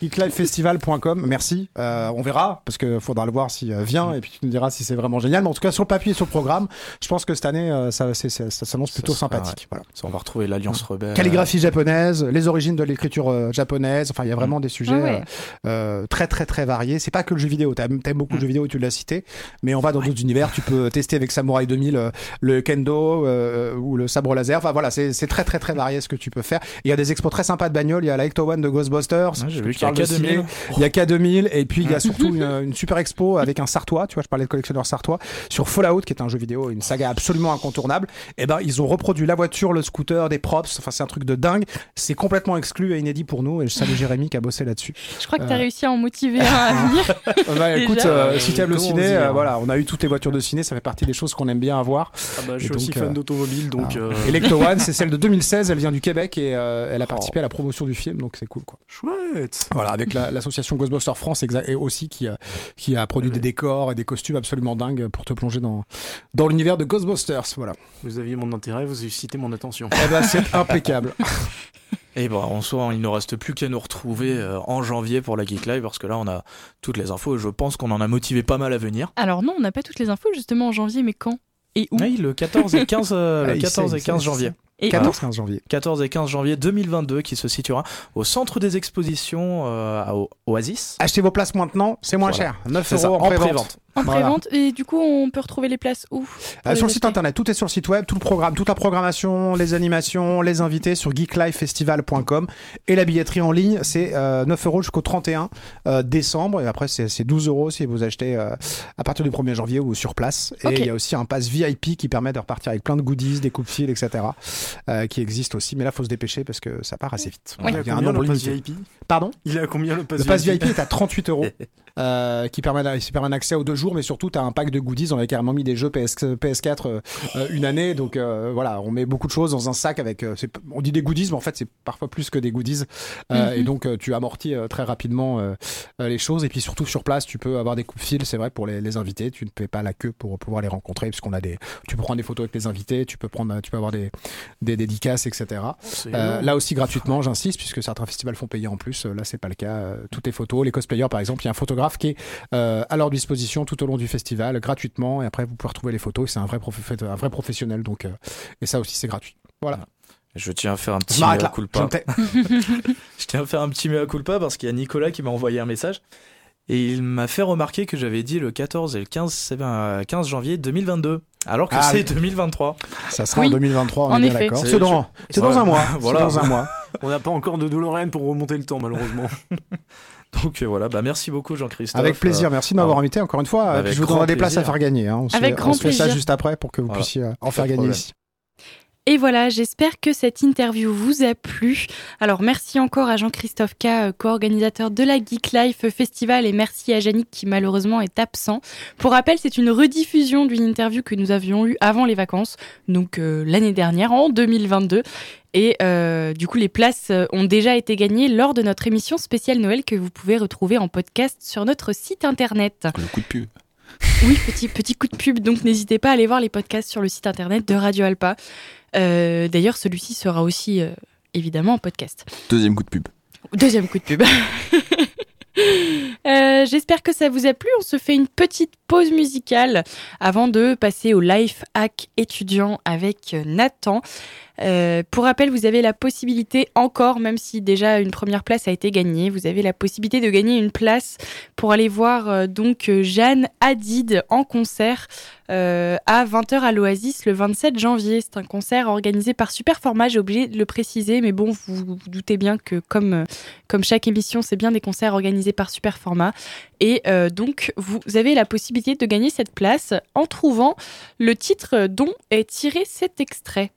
[SPEAKER 8] geeklifefestival.com, merci. Euh, on verra parce que faudra le voir s'il euh, vient et puis tu nous diras si c'est vraiment génial. Mais en tout cas sur le papier et sur le programme, je pense que cette année euh, ça, c'est- c'est- ça s'annonce plutôt
[SPEAKER 4] sera,
[SPEAKER 8] sympathique. Voilà.
[SPEAKER 4] Ça, on va retrouver l'Alliance Rebelle.
[SPEAKER 8] Calligraphie japonaise, les origines de l'écriture euh, japonaise. Enfin, il y a vraiment des sujets
[SPEAKER 1] Ah ouais.
[SPEAKER 8] euh, euh, très très très variés. C'est pas que le jeu vidéo. T'aimes t'aimes beaucoup le
[SPEAKER 4] Mm.
[SPEAKER 8] jeu vidéo, tu l'as cité, mais on va dans d'autres univers. Tu peux tester avec Samurai 2000 euh, le kendo euh, ou le sabre laser. Enfin voilà, c'est c'est très très très varié ce que tu peux faire. Il y a des expos très sympas de bagnoles. Il y a la Ecto One de Ghostbusters.
[SPEAKER 4] Ouais, j'ai
[SPEAKER 8] Tu
[SPEAKER 4] vu qu'il y a
[SPEAKER 8] parles de
[SPEAKER 4] K2000.
[SPEAKER 8] ciné. Il y a K2000 et puis il y a surtout une, une super expo avec un Sartois. Tu vois, je parlais de collectionneur Sartois sur Fallout, qui est un jeu vidéo, une saga absolument incontournable. Et ben ils ont reproduit la voiture, le scooter, des props. Enfin c'est un truc de dingue. C'est complètement exclu et inédit pour nous. Et je salue Jérémy qui a bossé là-dessus.
[SPEAKER 1] Je crois que tu as
[SPEAKER 8] Euh.
[SPEAKER 1] réussi à en motiver un à *laughs* venir.
[SPEAKER 8] Bah, écoute, euh, si tu aimes le ciné, euh, voilà, on a eu toutes les voitures de ciné, ça fait partie des choses qu'on aime bien avoir.
[SPEAKER 4] Ah bah, je
[SPEAKER 8] Et
[SPEAKER 4] suis aussi fan d'automobile, donc.
[SPEAKER 8] Ah.
[SPEAKER 4] euh,
[SPEAKER 8] Et l'Ecto One, c'est celle de *laughs* 2016, elle vient du Québec et euh, elle a
[SPEAKER 4] Oh.
[SPEAKER 8] participé à la promotion du film, donc c'est cool quoi.
[SPEAKER 4] Chouette.
[SPEAKER 8] Voilà, avec la- l'association Ghostbusters France et aussi qui, a- qui a produit des décors et des costumes absolument dingues pour te plonger dans, dans l'univers de Ghostbusters. Voilà.
[SPEAKER 9] Vous aviez mon intérêt, vous avez cité mon attention.
[SPEAKER 8] Eh ben, c'est impeccable. *laughs*
[SPEAKER 4] Et bon, en soi, il ne reste plus qu'à nous retrouver euh, en janvier pour la Geek Live parce que là, on a toutes les infos et je pense qu'on en a motivé pas mal à venir.
[SPEAKER 1] Alors non, on n'a pas toutes les infos justement en janvier, mais quand? Et où?
[SPEAKER 4] Oui, le 14 et 15, euh,
[SPEAKER 8] Ah,
[SPEAKER 4] le
[SPEAKER 8] il
[SPEAKER 4] 14
[SPEAKER 8] sait,
[SPEAKER 4] et
[SPEAKER 8] il sait,
[SPEAKER 4] 15
[SPEAKER 8] il
[SPEAKER 4] janvier.
[SPEAKER 1] Et
[SPEAKER 8] 14-15 janvier.
[SPEAKER 4] 14 et 15 janvier 2022 qui se situera au centre des expositions euh, à O- Oasis.
[SPEAKER 8] Achetez vos places maintenant, c'est moins
[SPEAKER 4] Voilà.
[SPEAKER 8] cher. 9
[SPEAKER 4] C'est ça,
[SPEAKER 8] euros en
[SPEAKER 4] en
[SPEAKER 8] pré-vente.
[SPEAKER 1] en
[SPEAKER 8] Voilà.
[SPEAKER 1] prévente. Et du coup, on peut retrouver les places où?
[SPEAKER 8] Euh,
[SPEAKER 1] les
[SPEAKER 8] sur le site internet, tout est sur le site web, tout le programme, toute la programmation, les animations, les invités sur geeklifefestival.com et la billetterie en ligne, c'est euh, 9 euros jusqu'au 31 euh, décembre et après c'est c'est 12 euros si vous achetez euh, à partir du 1er janvier ou sur place. Et il y a aussi un pass VIP qui permet de repartir avec plein de goodies, des coupes fils, etc. euh, qui existent aussi, mais là faut se dépêcher parce que ça part assez vite.
[SPEAKER 1] Ouais.
[SPEAKER 9] Il
[SPEAKER 8] Il y a un
[SPEAKER 9] combien
[SPEAKER 8] nombre
[SPEAKER 9] le pass
[SPEAKER 8] limité.
[SPEAKER 9] VIP
[SPEAKER 8] Pardon?
[SPEAKER 9] Il est à combien le pass
[SPEAKER 8] le pass
[SPEAKER 9] VIP
[SPEAKER 8] VIP est à 38 euros, euh, qui permet, permet un accès aux deux jours, mais surtout, tu as un pack de goodies. On avait carrément mis des jeux PS, PS4 euh, euh, une année. Donc euh, voilà, on met beaucoup de choses dans un sac avec. euh, on dit des goodies, mais en fait, c'est parfois plus que des goodies. Euh,
[SPEAKER 1] Mhm.
[SPEAKER 8] Et donc, euh, tu amortis euh, très rapidement les choses. Et puis surtout, sur place, tu peux avoir des coups de fil, c'est vrai, pour les, les invités. Tu ne fais pas la queue pour pouvoir les rencontrer, puisqu'on a des. Tu peux prendre des photos avec les invités, tu peux, prendre, tu peux avoir des, des dédicaces, etc. Euh, là aussi gratuitement, j'insiste, puisque certains festivals font payer en plus. Euh, Là, c'est pas le cas. Euh, Toutes les photos, les cosplayers par exemple, il y a un photographe qui est euh, à leur disposition tout au long du festival, gratuitement. Et après, vous pouvez retrouver les photos. C'est un vrai, prof- un vrai professionnel, donc euh, et ça aussi, c'est gratuit. Voilà.
[SPEAKER 4] Je tiens à faire un petit mea culpa. *laughs*
[SPEAKER 8] Je
[SPEAKER 4] tiens à faire un petit mea culpa parce qu'il y a Nicolas qui m'a envoyé un message et il m'a fait remarquer que j'avais dit le 14 et le 15, c'est bien, euh, 15 janvier 2022 alors que
[SPEAKER 8] Ah
[SPEAKER 4] c'est
[SPEAKER 8] oui.
[SPEAKER 4] 2023.
[SPEAKER 8] Ça sera
[SPEAKER 1] Oui,
[SPEAKER 8] en 2023, on
[SPEAKER 1] en
[SPEAKER 8] est bien d'accord. *laughs*
[SPEAKER 4] C'est-
[SPEAKER 8] dans, un mois.
[SPEAKER 4] Voilà.
[SPEAKER 8] Dans *laughs* un mois.
[SPEAKER 9] On n'a pas encore de DeLorean pour remonter le temps, malheureusement. *laughs*
[SPEAKER 4] Donc euh, voilà, bah merci beaucoup Jean-Christophe.
[SPEAKER 8] Avec plaisir, merci de m'avoir
[SPEAKER 4] alors,
[SPEAKER 8] invité encore une fois. je vous donnerai des places à faire gagner. hein. On se
[SPEAKER 1] Avec
[SPEAKER 8] fait,
[SPEAKER 1] grand
[SPEAKER 8] on se fait ça juste après pour que vous
[SPEAKER 4] Voilà.
[SPEAKER 8] puissiez euh, en
[SPEAKER 4] Pas
[SPEAKER 8] faire gagner
[SPEAKER 4] problème.
[SPEAKER 8] ici.
[SPEAKER 1] Et voilà, j'espère que cette interview vous a plu. Alors merci encore à Jean-Christophe K, euh, co-organisateur de la Geek Life Festival, et merci à Yannick qui malheureusement est absent. Pour rappel, c'est une rediffusion d'une interview que nous avions eue avant les vacances, donc euh, l'année dernière, en 2022. Et euh, du coup, les places ont déjà été gagnées lors de notre émission spéciale Noël que vous pouvez retrouver en podcast sur notre site internet.
[SPEAKER 10] Le coup de pub.
[SPEAKER 1] Oui, petit, petit coup de pub, donc n'hésitez pas à aller voir les podcasts sur le site internet de Radio Alpa. Euh, D'ailleurs, celui-ci sera aussi euh, évidemment en podcast.
[SPEAKER 10] Deuxième coup de pub.
[SPEAKER 1] Deuxième coup de pub. *laughs* Euh, J'espère que ça vous a plu. On se fait une petite pause musicale avant de passer au life hack étudiant avec Nathan. Euh, pour rappel, vous avez la possibilité encore, même si déjà une première place a été gagnée, vous avez la possibilité de gagner une place pour aller voir euh, donc euh, Jeanne Hadid en concert à 20h à l'Oasis le 27 janvier. C'est un concert organisé par Superformat, j'ai oublié de le préciser, mais bon, vous vous doutez bien que comme, comme chaque émission, c'est bien des concerts organisés par Superformat. Et donc, vous avez la possibilité de gagner cette place en trouvant le titre dont est tiré cet extrait.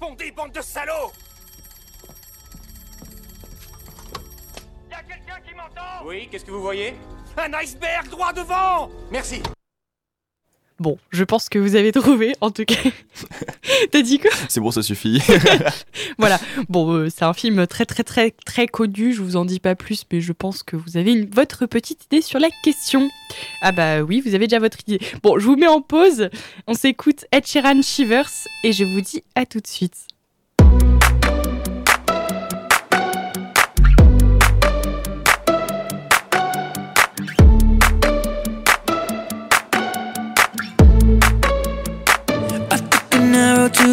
[SPEAKER 11] Répondez, bande de salauds. Y'a quelqu'un qui m'entend?
[SPEAKER 12] Oui, qu'est-ce que vous voyez?
[SPEAKER 11] Un iceberg droit devant!
[SPEAKER 12] Merci.
[SPEAKER 1] Bon, je pense que vous avez trouvé, en tout cas. *laughs* T'as dit quoi?
[SPEAKER 10] C'est bon, ça suffit. *laughs*
[SPEAKER 1] Voilà. Bon, euh, c'est un film très très très très connu. Je vous en dis pas plus, mais je pense que vous avez une- votre petite idée sur la question. Ah bah oui, vous avez déjà votre idée. Bon, je vous mets en pause. On s'écoute Ed Sheeran Shivers et je vous dis à tout de suite.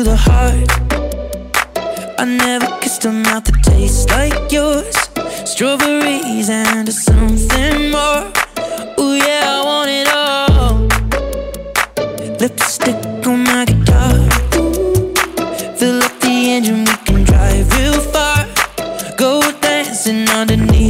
[SPEAKER 13] The heart. I never kissed a mouth that tastes like yours. Strawberries and something more. Ooh, yeah, I want it all. Lipstick on my guitar. Fill up the engine, we can drive real far. Go dancing underneath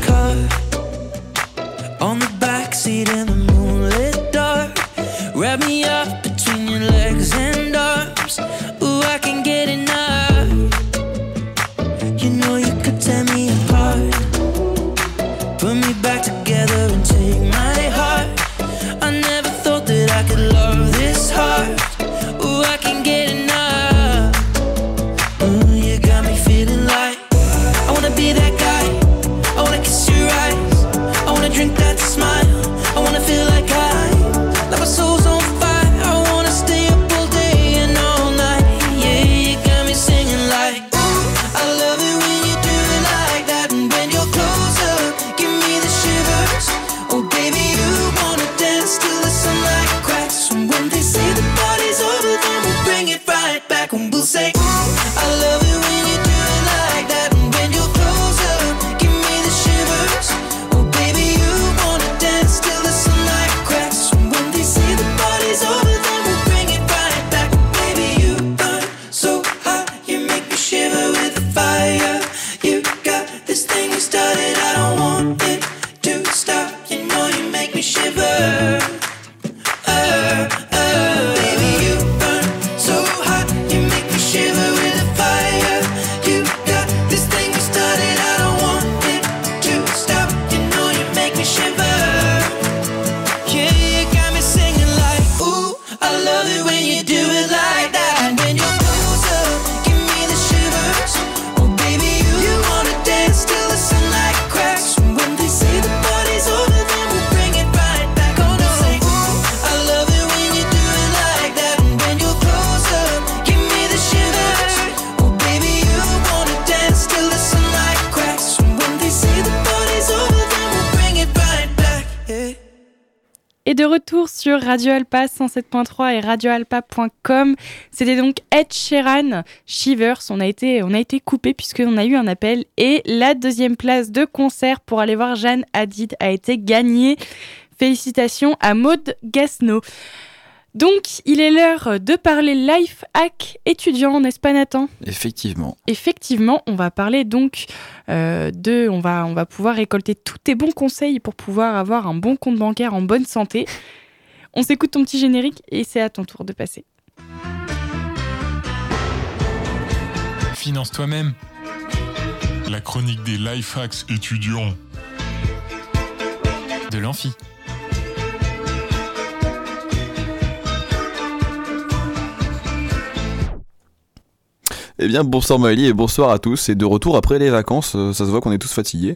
[SPEAKER 13] car. On the backseat in the moonlit dark. Wrap me up
[SPEAKER 1] de retour sur Radio Alpa 107.3 et radioalpa.com. C'était donc Ed Sheeran, Shivers. On a été, on a été coupé puisqu'on a eu un appel et la deuxième place de concert pour aller voir Jeanne Hadid a été gagnée. Félicitations à Maude Gasno. Donc, il est l'heure de parler life hack étudiant, n'est-ce pas Nathan?
[SPEAKER 10] Effectivement.
[SPEAKER 1] Effectivement, on va parler donc euh, de, on va, on va pouvoir récolter tous tes bons conseils pour pouvoir avoir un bon compte bancaire en bonne santé. On s'écoute ton petit générique et c'est à ton tour de passer.
[SPEAKER 6] Finance toi-même.
[SPEAKER 12] La chronique des life hacks étudiants.
[SPEAKER 6] De l'amphi.
[SPEAKER 10] Eh bien, bonsoir Maëlie et bonsoir à tous. Et de retour après les vacances, euh, ça se voit qu'on est tous fatigués.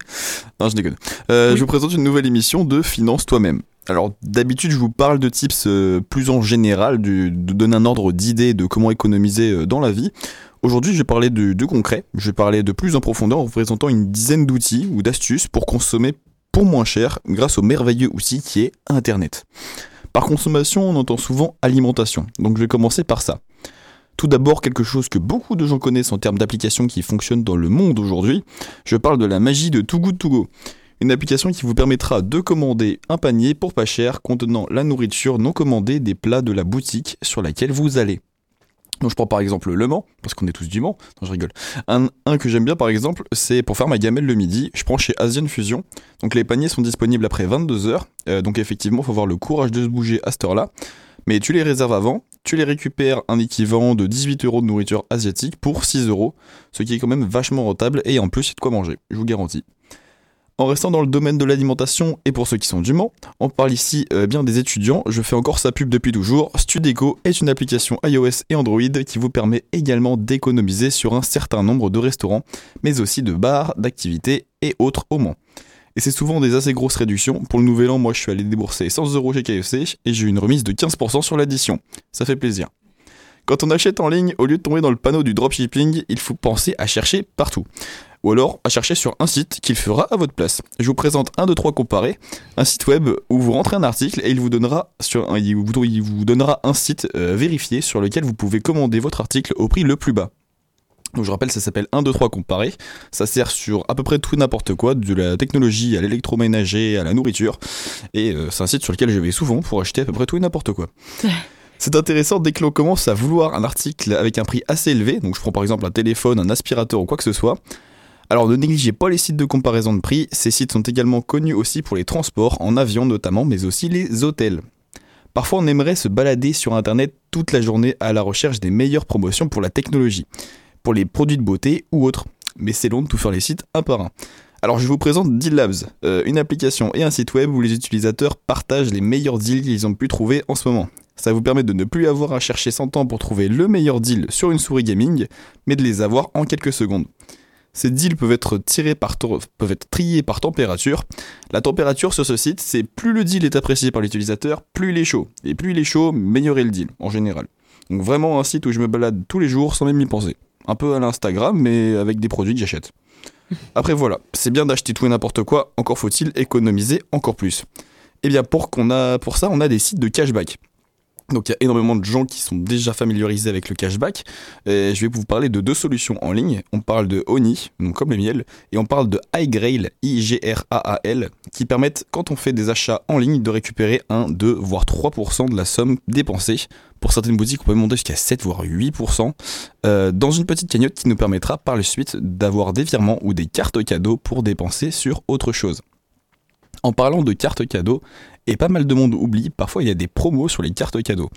[SPEAKER 10] Non, je déconne. Euh, Je vous présente une nouvelle émission de Finance toi-même. Alors, d'habitude, je vous parle de tips euh, plus en général, du- de donner un ordre d'idées de comment économiser euh, dans la vie. Aujourd'hui, je vais parler de, de concret. Je vais parler de plus en profondeur en vous présentant une dizaine d'outils ou d'astuces pour consommer pour moins cher grâce au merveilleux outil qui est Internet. Par consommation, on entend souvent alimentation. Donc, je vais commencer par ça. Tout d'abord, quelque chose que beaucoup de gens connaissent en termes d'applications qui fonctionnent dans le monde aujourd'hui. Je parle de la magie de Too Good To Go. Une application qui vous permettra de commander un panier pour pas cher contenant la nourriture non commandée des plats de la boutique sur laquelle vous allez. Donc je prends par exemple le Mans, parce qu'on est tous du Mans. Non, je rigole. Un, que j'aime bien par exemple, c'est pour faire ma gamelle le midi, je prends chez Asian Fusion. Donc les paniers sont disponibles après 22 heures. Euh, donc effectivement, il faut avoir le courage de se bouger à cette heure-là. Mais tu les réserves avant, tu les récupères un équivalent de 18 euros de nourriture asiatique pour 6 euros, ce qui est quand même vachement rentable et en plus, il y a de quoi manger, je vous garantis. En restant dans le domaine de l'alimentation et pour ceux qui sont du Mans, on parle ici euh, bien des étudiants, je fais encore sa pub depuis toujours. Studeco est une application iOS et Android qui vous permet également d'économiser sur un certain nombre de restaurants, mais aussi de bars, d'activités et autres au Mans. Et c'est souvent des assez grosses réductions. Pour le nouvel an, moi je suis allé débourser 100 euros chez KFC et j'ai eu une remise de 15% sur l'addition. Ça fait plaisir. Quand on achète en ligne, au lieu de tomber dans le panneau du dropshipping, il faut penser à chercher partout. Ou alors à chercher sur un site qu'il fera à votre place. Je vous présente un, deux, trois comparés. Un site web où vous rentrez un article et il vous donnera, sur, vous, il vous donnera un site euh, vérifié sur lequel vous pouvez commander votre article au prix le plus bas. Donc je rappelle, ça s'appelle 1, 2, 3 comparé. Ça sert sur à peu près tout et n'importe quoi, de la technologie à l'électroménager, à la nourriture. Et euh, c'est un site sur lequel je vais souvent pour acheter à peu près tout et n'importe quoi. *laughs* C'est intéressant dès que l'on commence à vouloir un article avec un prix assez élevé, donc je prends par exemple un téléphone, un aspirateur ou quoi que ce soit. Alors ne négligez pas les sites de comparaison de prix, ces sites sont également connus aussi pour les transports, en avion notamment, mais aussi les hôtels. Parfois on aimerait se balader sur internet toute la journée à la recherche des meilleures promotions pour la technologie, pour les produits de beauté ou autres, mais c'est long de tout faire les sites un par un. Alors je vous présente Deal Labs, euh, une application et un site web où les utilisateurs partagent les meilleurs deals qu'ils ont pu trouver en ce moment. Ça vous permet de ne plus avoir à chercher 100 ans pour trouver le meilleur deal sur une souris gaming, mais de les avoir en quelques secondes. Ces deals peuvent être, tirés par peuvent être triés par température. La température sur ce site, c'est plus le deal est apprécié par l'utilisateur, plus il est chaud. Et plus il est chaud, meilleur est le deal, en général. Donc vraiment un site où je me balade tous les jours sans même y penser. Un peu à l'Instagram, mais avec des produits que j'achète. *laughs* Après voilà, c'est bien d'acheter tout et n'importe quoi, encore faut-il économiser encore plus. Et bien pour, qu'on a, pour ça, on a des sites de cashback. Donc il y a énormément de gens qui sont déjà familiarisés avec le cashback. Je vais vous parler de deux solutions en ligne. On parle de Oni, donc comme le miel, et on parle de iGrail, I-G-R-A-A-L, qui permettent, quand on fait des achats en ligne, de récupérer 1, 2, voire 3% de la somme dépensée. Pour certaines boutiques, on peut monter jusqu'à 7, voire 8%, euh, dans une petite cagnotte qui nous permettra par la suite d'avoir des virements ou des cartes cadeaux pour dépenser sur autre chose. En parlant de cartes cadeaux, et pas mal de monde oublie, parfois il y a des promos sur les cartes cadeaux.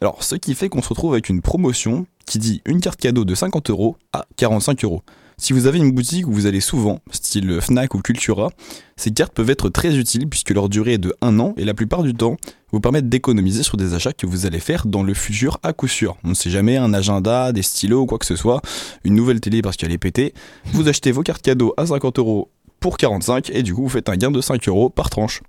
[SPEAKER 10] Alors, ce qui fait qu'on se retrouve avec une promotion qui dit une carte cadeau de 50 euros à 45 euros. Si vous avez une boutique où vous allez souvent, style Fnac ou Cultura, ces cartes peuvent être très utiles puisque leur durée est de 1 an et la plupart du temps vous permettent d'économiser sur des achats que vous allez faire dans le futur à coup sûr. On ne sait jamais, un agenda, des stylos ou quoi que ce soit, une nouvelle télé parce qu'elle est pétée. Vous achetez vos cartes cadeaux à 50 euros pour 45 et du coup vous faites un gain de 5 euros par tranche.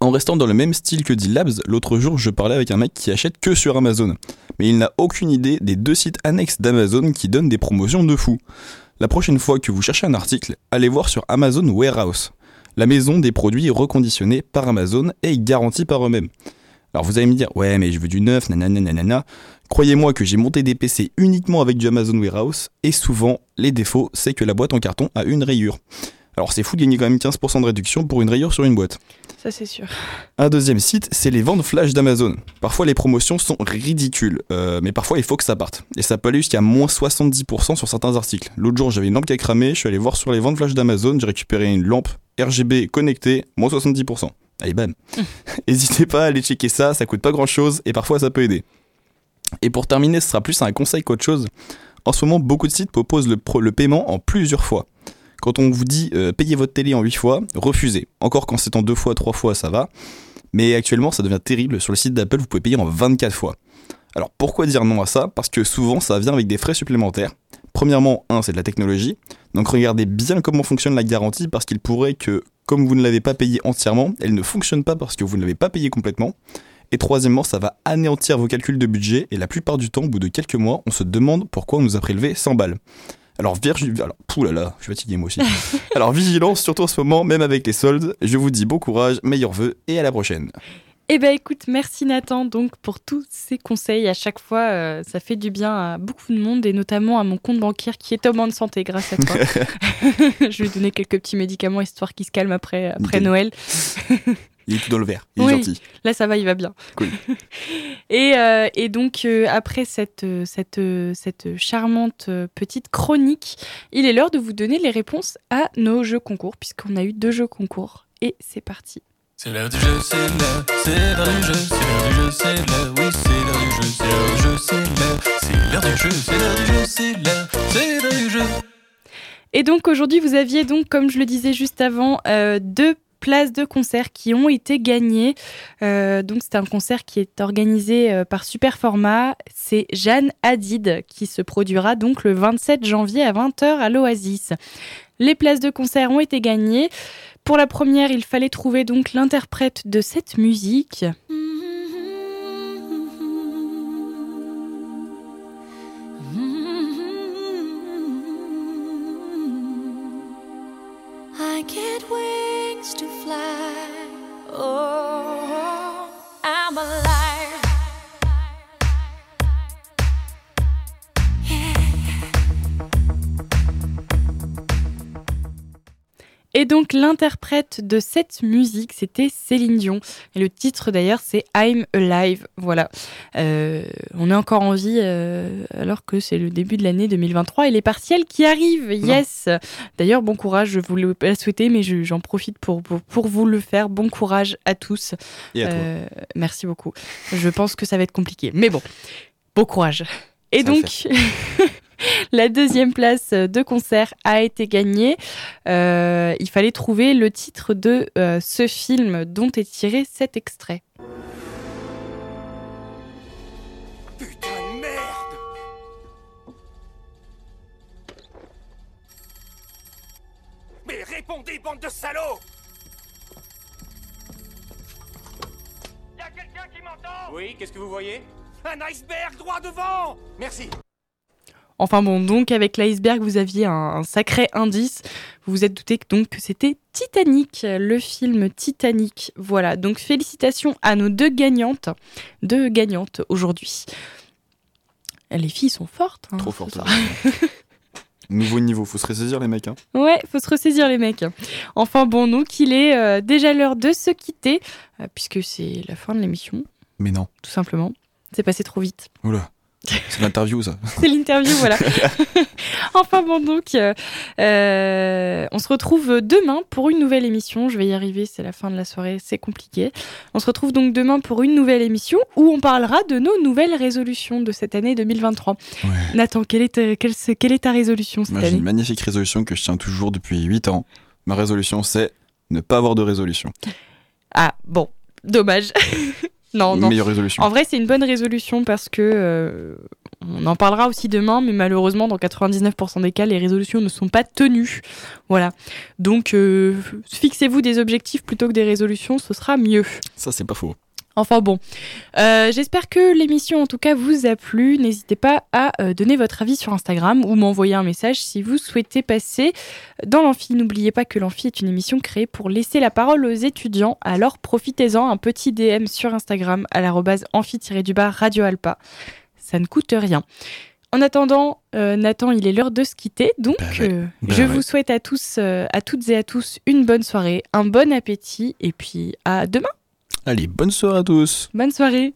[SPEAKER 10] En restant dans le même style que dit Labs, l'autre jour je parlais avec un mec qui achète que sur Amazon. Mais il n'a aucune idée des deux sites annexes d'Amazon qui donnent des promotions de fou. La prochaine fois que vous cherchez un article, allez voir sur Amazon Warehouse. la maison des produits reconditionnés par Amazon et garantis par eux-mêmes. Alors vous allez me dire, ouais, mais je veux du neuf, nanana, nanana. Croyez-moi que j'ai monté des PC uniquement avec du Amazon Warehouse, et souvent, les défauts, c'est que la boîte en carton a une rayure. Alors c'est fou de gagner quand même 15% de réduction pour une rayure sur une boîte.
[SPEAKER 1] Ça, c'est sûr.
[SPEAKER 10] Un deuxième site, c'est les ventes flash d'Amazon. Parfois les promotions sont ridicules, euh, mais parfois il faut que ça parte. Et ça peut aller jusqu'à moins 70% sur certains articles. L'autre jour j'avais une lampe qui a cramé, je suis allé voir sur les ventes flash d'Amazon, j'ai récupéré une lampe RGB connectée, moins 70%. Allez bam. *laughs* N'hésitez pas à aller checker ça, ça coûte pas grand chose et parfois ça peut aider. Et pour terminer, ce sera plus un conseil qu'autre chose. En ce moment, beaucoup de sites proposent le, pro- le paiement en plusieurs fois. Quand on vous dit euh, payez votre télé en 8 fois, refusez. Encore quand c'est en 2 fois, 3 fois, ça va. Mais actuellement, ça devient terrible. Sur le site d'Apple, vous pouvez payer en 24 fois. Alors pourquoi dire non à ça? Parce que souvent, ça vient avec des frais supplémentaires. Premièrement, un, c'est de la technologie. Donc regardez bien comment fonctionne la garantie parce qu'il pourrait que, comme vous ne l'avez pas payé entièrement, elle ne fonctionne pas parce que vous ne l'avez pas payé complètement. Et troisièmement, ça va anéantir vos calculs de budget et la plupart du temps, au bout de quelques mois, on se demande pourquoi on nous a prélevé 100 balles. Alors. Alors, là, je suis fatigué moi aussi. *laughs* Alors, vigilance, surtout en ce moment, même avec les soldes. Je vous dis bon courage, meilleurs vœux et à la prochaine.
[SPEAKER 1] Eh ben écoute, merci Nathan donc pour tous ces conseils. À chaque fois, euh, ça fait du bien à beaucoup de monde et notamment à mon compte bancaire qui est en bonne santé grâce à toi. *laughs* *laughs* Je vais donner quelques petits médicaments histoire qu'il se calme après. Noël.
[SPEAKER 10] Il est tout dans le vert, il est
[SPEAKER 1] Oui,
[SPEAKER 10] gentil.
[SPEAKER 1] Là, ça va, il va bien.
[SPEAKER 10] Cool. *laughs*
[SPEAKER 1] et, euh, et donc, euh, après cette, euh, cette, euh, cette charmante euh, petite chronique, il est l'heure de vous donner les réponses à nos jeux concours, puisqu'on a eu deux jeux concours. Et c'est parti.
[SPEAKER 2] C'est l'heure du jeu, c'est l'heure, c'est l'heure du jeu, c'est l'heure du jeu, c'est l'heure, oui, c'est l'heure du jeu, c'est l'heure du jeu, c'est l'heure, c'est l'heure du jeu, c'est l'heure du jeu, c'est l'heure, c'est l'heure du jeu.
[SPEAKER 1] Et donc aujourd'hui, vous aviez donc, comme je le disais juste avant, euh, deux places de concert qui ont été gagnées. Euh, donc c'est un concert qui est organisé euh, par Superformat. C'est Jeanne Hadid qui se produira donc le 27 janvier à 20h à l'Oasis. Les places de concert ont été gagnées. Pour la première, il fallait trouver donc l'interprète de cette musique.
[SPEAKER 3] I get wings to fly. Oh,
[SPEAKER 1] Et donc l'interprète de cette musique, c'était Céline Dion. Et le titre d'ailleurs, c'est I'm Alive. Voilà. Euh, on est encore en vie euh, alors que c'est le début de l'année 2023 et les partiels qui arrivent. Yes. D'ailleurs, bon courage. Je pas le souhaiter, mais je- j'en profite pour, pour, pour vous le faire. Bon courage à tous.
[SPEAKER 10] Et à toi.
[SPEAKER 1] Euh, merci beaucoup. Je pense que ça va être compliqué, mais bon, bon courage. Et
[SPEAKER 10] Ça
[SPEAKER 1] donc. *laughs* *laughs* La deuxième place de concert a été gagnée. Euh, il fallait trouver le titre de euh, ce film dont est tiré cet extrait.
[SPEAKER 11] Putain de merde Mais répondez, bande de salauds Y'a quelqu'un qui m'entend?
[SPEAKER 14] Oui, qu'est-ce que vous voyez?
[SPEAKER 11] Un iceberg droit devant
[SPEAKER 14] Merci.
[SPEAKER 1] Enfin bon, donc avec l'iceberg, vous aviez un, un sacré indice. Vous vous êtes douté que- donc que c'était Titanic, le film Titanic. Voilà, donc félicitations à nos deux gagnantes, deux gagnantes aujourd'hui. Les filles sont fortes. hein,
[SPEAKER 10] Trop
[SPEAKER 1] faut
[SPEAKER 10] fort.
[SPEAKER 1] savoir. *laughs*
[SPEAKER 10] Nouveau niveau, faut se ressaisir les mecs. Hein.
[SPEAKER 1] Ouais, faut se ressaisir les mecs. Enfin bon, donc il est euh, déjà l'heure de se quitter, euh, puisque c'est la fin de l'émission,
[SPEAKER 10] Mais non.
[SPEAKER 1] tout simplement. C'est passé trop vite.
[SPEAKER 10] Oula. C'est l'interview ça. *laughs*
[SPEAKER 1] C'est l'interview, voilà. *laughs* enfin bon, donc, euh, euh, on se retrouve demain pour une nouvelle émission. Je vais y arriver, c'est la fin de la soirée, c'est compliqué. On se retrouve donc demain pour une nouvelle émission où on parlera de nos nouvelles résolutions de cette année 2023. Nathan, quelle est ta, quelle, quelle est ta résolution cette
[SPEAKER 10] Moi j'ai
[SPEAKER 1] année
[SPEAKER 10] une magnifique résolution que je tiens toujours depuis 8 ans. Ma résolution c'est ne pas avoir de résolution.
[SPEAKER 1] Ah, bon, dommage. *laughs* non, non.
[SPEAKER 10] Meilleure résolution.
[SPEAKER 1] En vrai, c'est une bonne résolution parce que euh, on en parlera aussi demain, mais malheureusement, dans 99% des cas, les résolutions ne sont pas tenues. Voilà. Donc, euh, fixez-vous des objectifs plutôt que des résolutions, ce sera mieux.
[SPEAKER 10] Ça c'est pas faux.
[SPEAKER 1] Enfin bon, Euh, j'espère que l'émission en tout cas vous a plu. N'hésitez pas à euh, donner votre avis sur Instagram ou m'envoyer un message si vous souhaitez passer dans l'amphi. N'oubliez pas que l'amphi est une émission créée pour laisser la parole aux étudiants. Alors profitez-en, un petit DM sur Instagram à l'arrobase amphi-du-bas Radio Alpa. Ça ne coûte rien. En attendant, euh, Nathan, il est l'heure de se quitter. Donc, euh,
[SPEAKER 10] bah
[SPEAKER 1] je
[SPEAKER 10] ouais.
[SPEAKER 1] vous souhaite à tous, euh, à toutes et à tous, une bonne soirée, un bon appétit et puis à demain.
[SPEAKER 10] Allez, bonne soirée à tous.
[SPEAKER 1] Bonne soirée.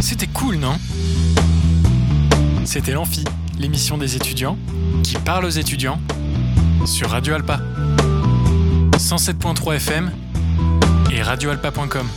[SPEAKER 6] C'était cool, non? C'était l'Amphi, l'émission des étudiants qui parle aux étudiants sur Radio Alpa. 107.3 FM et radioalpa.com.